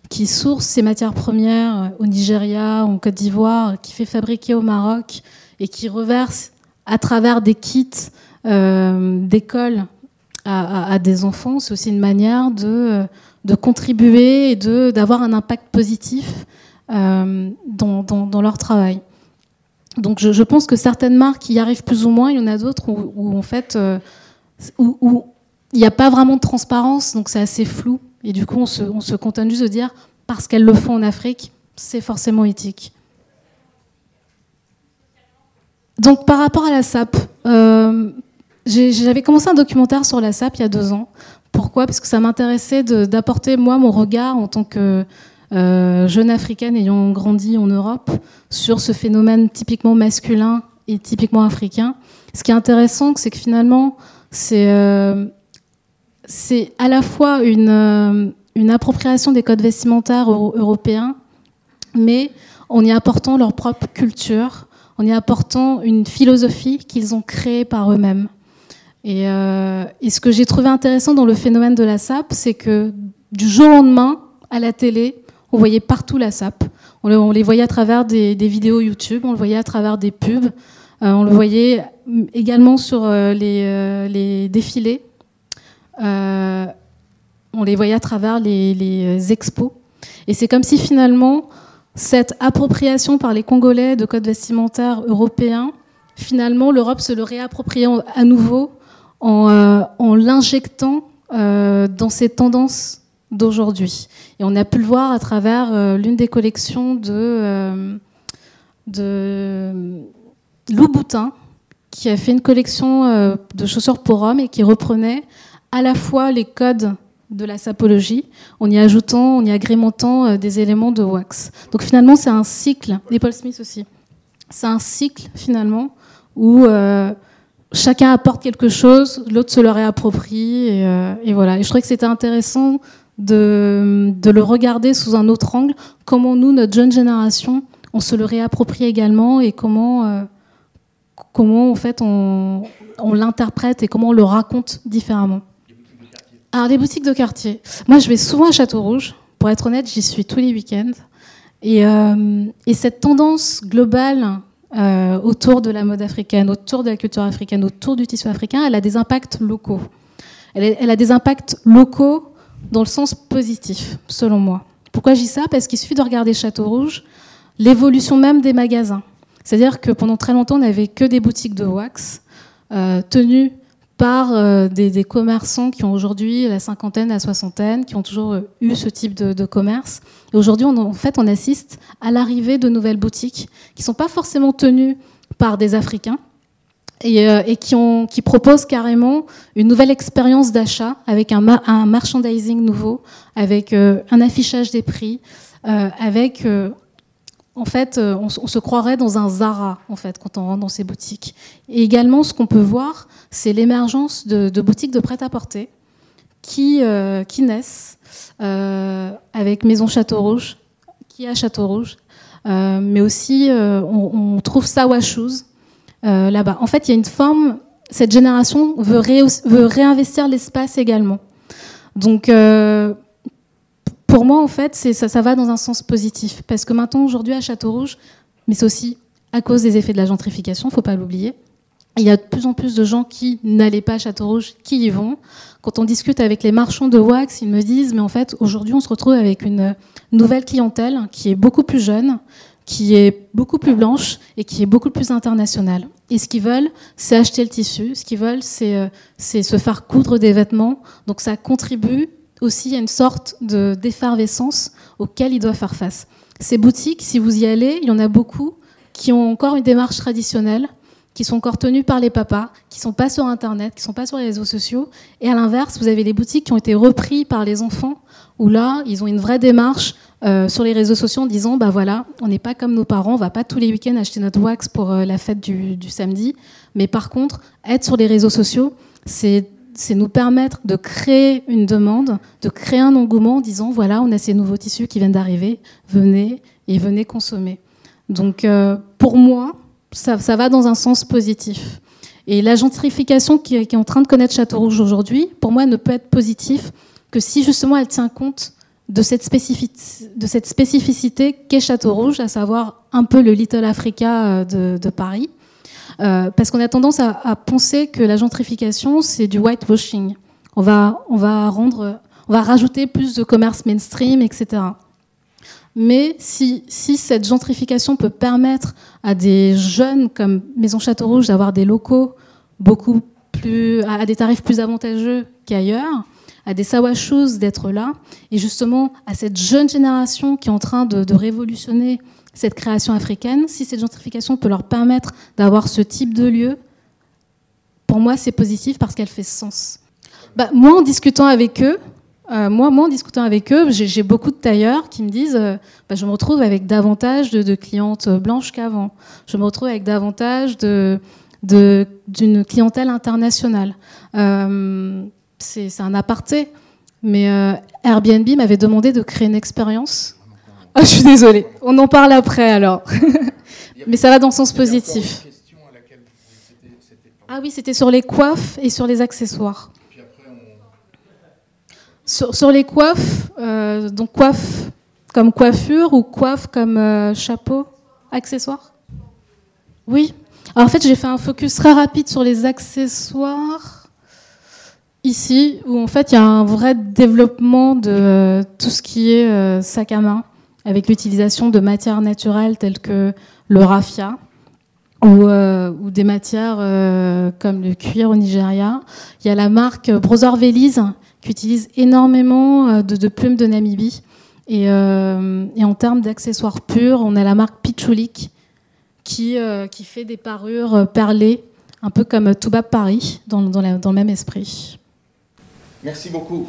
C: qui source ses matières premières euh, au Nigeria, en Côte d'Ivoire, qui fait fabriquer au Maroc et qui reverse à travers des kits d'école à, des enfants, c'est aussi une manière de, de contribuer et d'avoir un impact positif dans, leur travail. Donc je, pense que certaines marques y arrivent plus ou moins, il y en a d'autres où, en fait où, il n'y a pas vraiment de transparence, donc c'est assez flou. Et du coup, on se, on se contente juste de dire, parce qu'elles le font en Afrique, c'est forcément éthique. Donc par rapport à la SAP, euh, j'avais commencé un documentaire sur la SAP il y a deux ans. Pourquoi? Parce que ça m'intéressait d'apporter moi mon regard en tant que euh, jeune africaine ayant grandi en Europe sur ce phénomène typiquement masculin et typiquement africain. Ce qui est intéressant, c'est que finalement, euh, c'est à la fois une, euh, une, appropriation des codes vestimentaires européens, mais en y apportant leur propre culture, en y apportant une philosophie qu'ils ont créée par eux-mêmes. Et, euh, ce que j'ai trouvé intéressant dans le phénomène de la SAP, c'est que du jour au lendemain, à la télé, on voyait partout la SAP. On, les voyait à travers des, vidéos YouTube, on le voyait à travers des pubs, on le voyait également sur les, les, défilés. on les voyait à travers les, expos. Et c'est comme si finalement, cette appropriation par les Congolais de codes vestimentaires européens, finalement, l'Europe se le réappropriait à nouveau en, euh, l'injectant euh, dans ces tendances d'aujourd'hui. Et on a pu le voir à travers euh, l'une des collections de, de Lou Boutin, qui a fait une collection de chaussures pour hommes et qui reprenait à la fois les codes de la sapologie, en y ajoutant, en y agrémentant euh, des éléments de wax. Donc finalement, c'est un cycle, et Paul Smith aussi, c'est un cycle finalement où euh, chacun apporte quelque chose, l'autre se le réapproprie, et, euh, voilà. Et je trouvais que c'était intéressant de, le regarder sous un autre angle, comment nous, notre jeune génération, on se le réapproprie également, et comment, comment en fait on, on l'interprète et comment on le raconte différemment. Alors, les boutiques de quartier. Moi, je vais souvent à Château-Rouge. Pour être honnête, j'y suis tous les week-ends. Et, euh, cette tendance globale euh, autour de la mode africaine, autour de la culture africaine, autour du tissu africain, elle a des impacts locaux. Elle, a des impacts locaux dans le sens positif, selon moi. Pourquoi dis ça? Parce qu'il suffit de regarder Château-Rouge, l'évolution même des magasins. C'est-à-dire que pendant très longtemps, on n'avait que des boutiques de wax euh, tenues par euh, des, commerçants qui ont aujourd'hui la cinquantaine, la soixantaine, qui ont toujours euh, eu ce type de, commerce. Et aujourd'hui, en fait, on assiste à l'arrivée de nouvelles boutiques qui ne sont pas forcément tenues par des Africains et, qui, proposent carrément une nouvelle expérience d'achat avec un, merchandising nouveau, avec un affichage des prix, avec en fait, euh, on, se croirait dans un Zara, en fait, quand on rentre dans ces boutiques. Et également, ce qu'on peut voir, c'est l'émergence de, boutiques de prêt-à-porter qui, euh, naissent euh, avec Maison Château Rouge, qui à Château Rouge, mais aussi on, trouve Sawa Shoes là-bas. En fait, il y a une forme, cette génération veut, veut réinvestir l'espace également. Donc, pour moi, en fait, ça, va dans un sens positif. Parce que maintenant, aujourd'hui, à Château-Rouge, mais c'est aussi à cause des effets de la gentrification, faut pas l'oublier, il y a de plus en plus de gens qui n'allaient pas à Château-Rouge, qui y vont. Quand on discute avec les marchands de wax, ils me disent, mais en fait, aujourd'hui, on se retrouve avec une nouvelle clientèle qui est beaucoup plus jeune, qui est beaucoup plus blanche et qui est beaucoup plus internationale. Et ce qu'ils veulent, c'est acheter le tissu. Ce qu'ils veulent, c'est euh, se faire coudre des vêtements. Donc ça contribue aussi à une sorte d'effervescence auquel il doit faire face. Ces boutiques, si vous y allez, il y en a beaucoup qui ont encore une démarche traditionnelle, qui sont encore tenues par les papas, qui sont pas sur Internet, qui sont pas sur les réseaux sociaux. Et à l'inverse, vous avez les boutiques qui ont été reprises par les enfants, où là, ils ont une vraie démarche euh, sur les réseaux sociaux en disant, bah voilà, on n'est pas comme nos parents, on va pas tous les week-ends acheter notre wax pour euh, la fête du samedi. Mais par contre, être sur les réseaux sociaux, c'est c'est nous permettre de créer une demande, de créer un engouement en disant voilà, on a ces nouveaux tissus qui viennent d'arriver, venez et venez consommer. Donc euh, pour moi, ça, va dans un sens positif. Et la gentrification qui, est en train de connaître Château Rouge aujourd'hui, pour moi, ne peut être positive que si justement elle tient compte de cette, spécificité qu'est Château Rouge, à savoir un peu le Little Africa euh, de Paris euh, parce qu'on a tendance à, penser que la gentrification, c'est du whitewashing. On va, on va rendre, on va rajouter plus de commerce mainstream, etc. Mais si, si, cette gentrification peut permettre à des jeunes comme Maison Château Rouge d'avoir des locaux beaucoup plus, à des tarifs plus avantageux qu'ailleurs, à des Sawashus d'être là, et justement à cette jeune génération qui est en train de, de révolutionner cette création africaine, si cette gentrification peut leur permettre d'avoir ce type de lieu, pour moi, c'est positif parce qu'elle fait sens. Bah, moi, en discutant avec eux, euh, moi, moi, en discutant avec eux, j'ai beaucoup de tailleurs qui me disent euh, bah, je me retrouve avec davantage de, clientes blanches qu'avant. Je me retrouve avec davantage d'une clientèle internationale. Euh, c'est un aparté, mais Airbnb m'avait demandé de créer une expérience ah, je suis désolée. On en parle après alors. (laughs) Mais ça va dans le sens positif. Ah oui, c'était sur les coiffes et sur les accessoires. Sur, les coiffes, euh, donc coiffe comme coiffure ou coiffe comme euh, chapeau, accessoire Oui. Alors, en fait, j'ai fait un focus très rapide sur les accessoires ici, où en fait il y a un vrai développement de euh, tout ce qui est euh, sac à main, avec l'utilisation de matières naturelles telles que le raffia ou, euh, des matières euh, comme le cuir au Nigeria. Il y a la marque Brother Veliz qui utilise énormément euh, de, plumes de Namibie. Et, en termes d'accessoires purs, on a la marque Pichulik qui, fait des parures perlées, un peu comme Toubab Paris, dans le même esprit.
B: Merci beaucoup.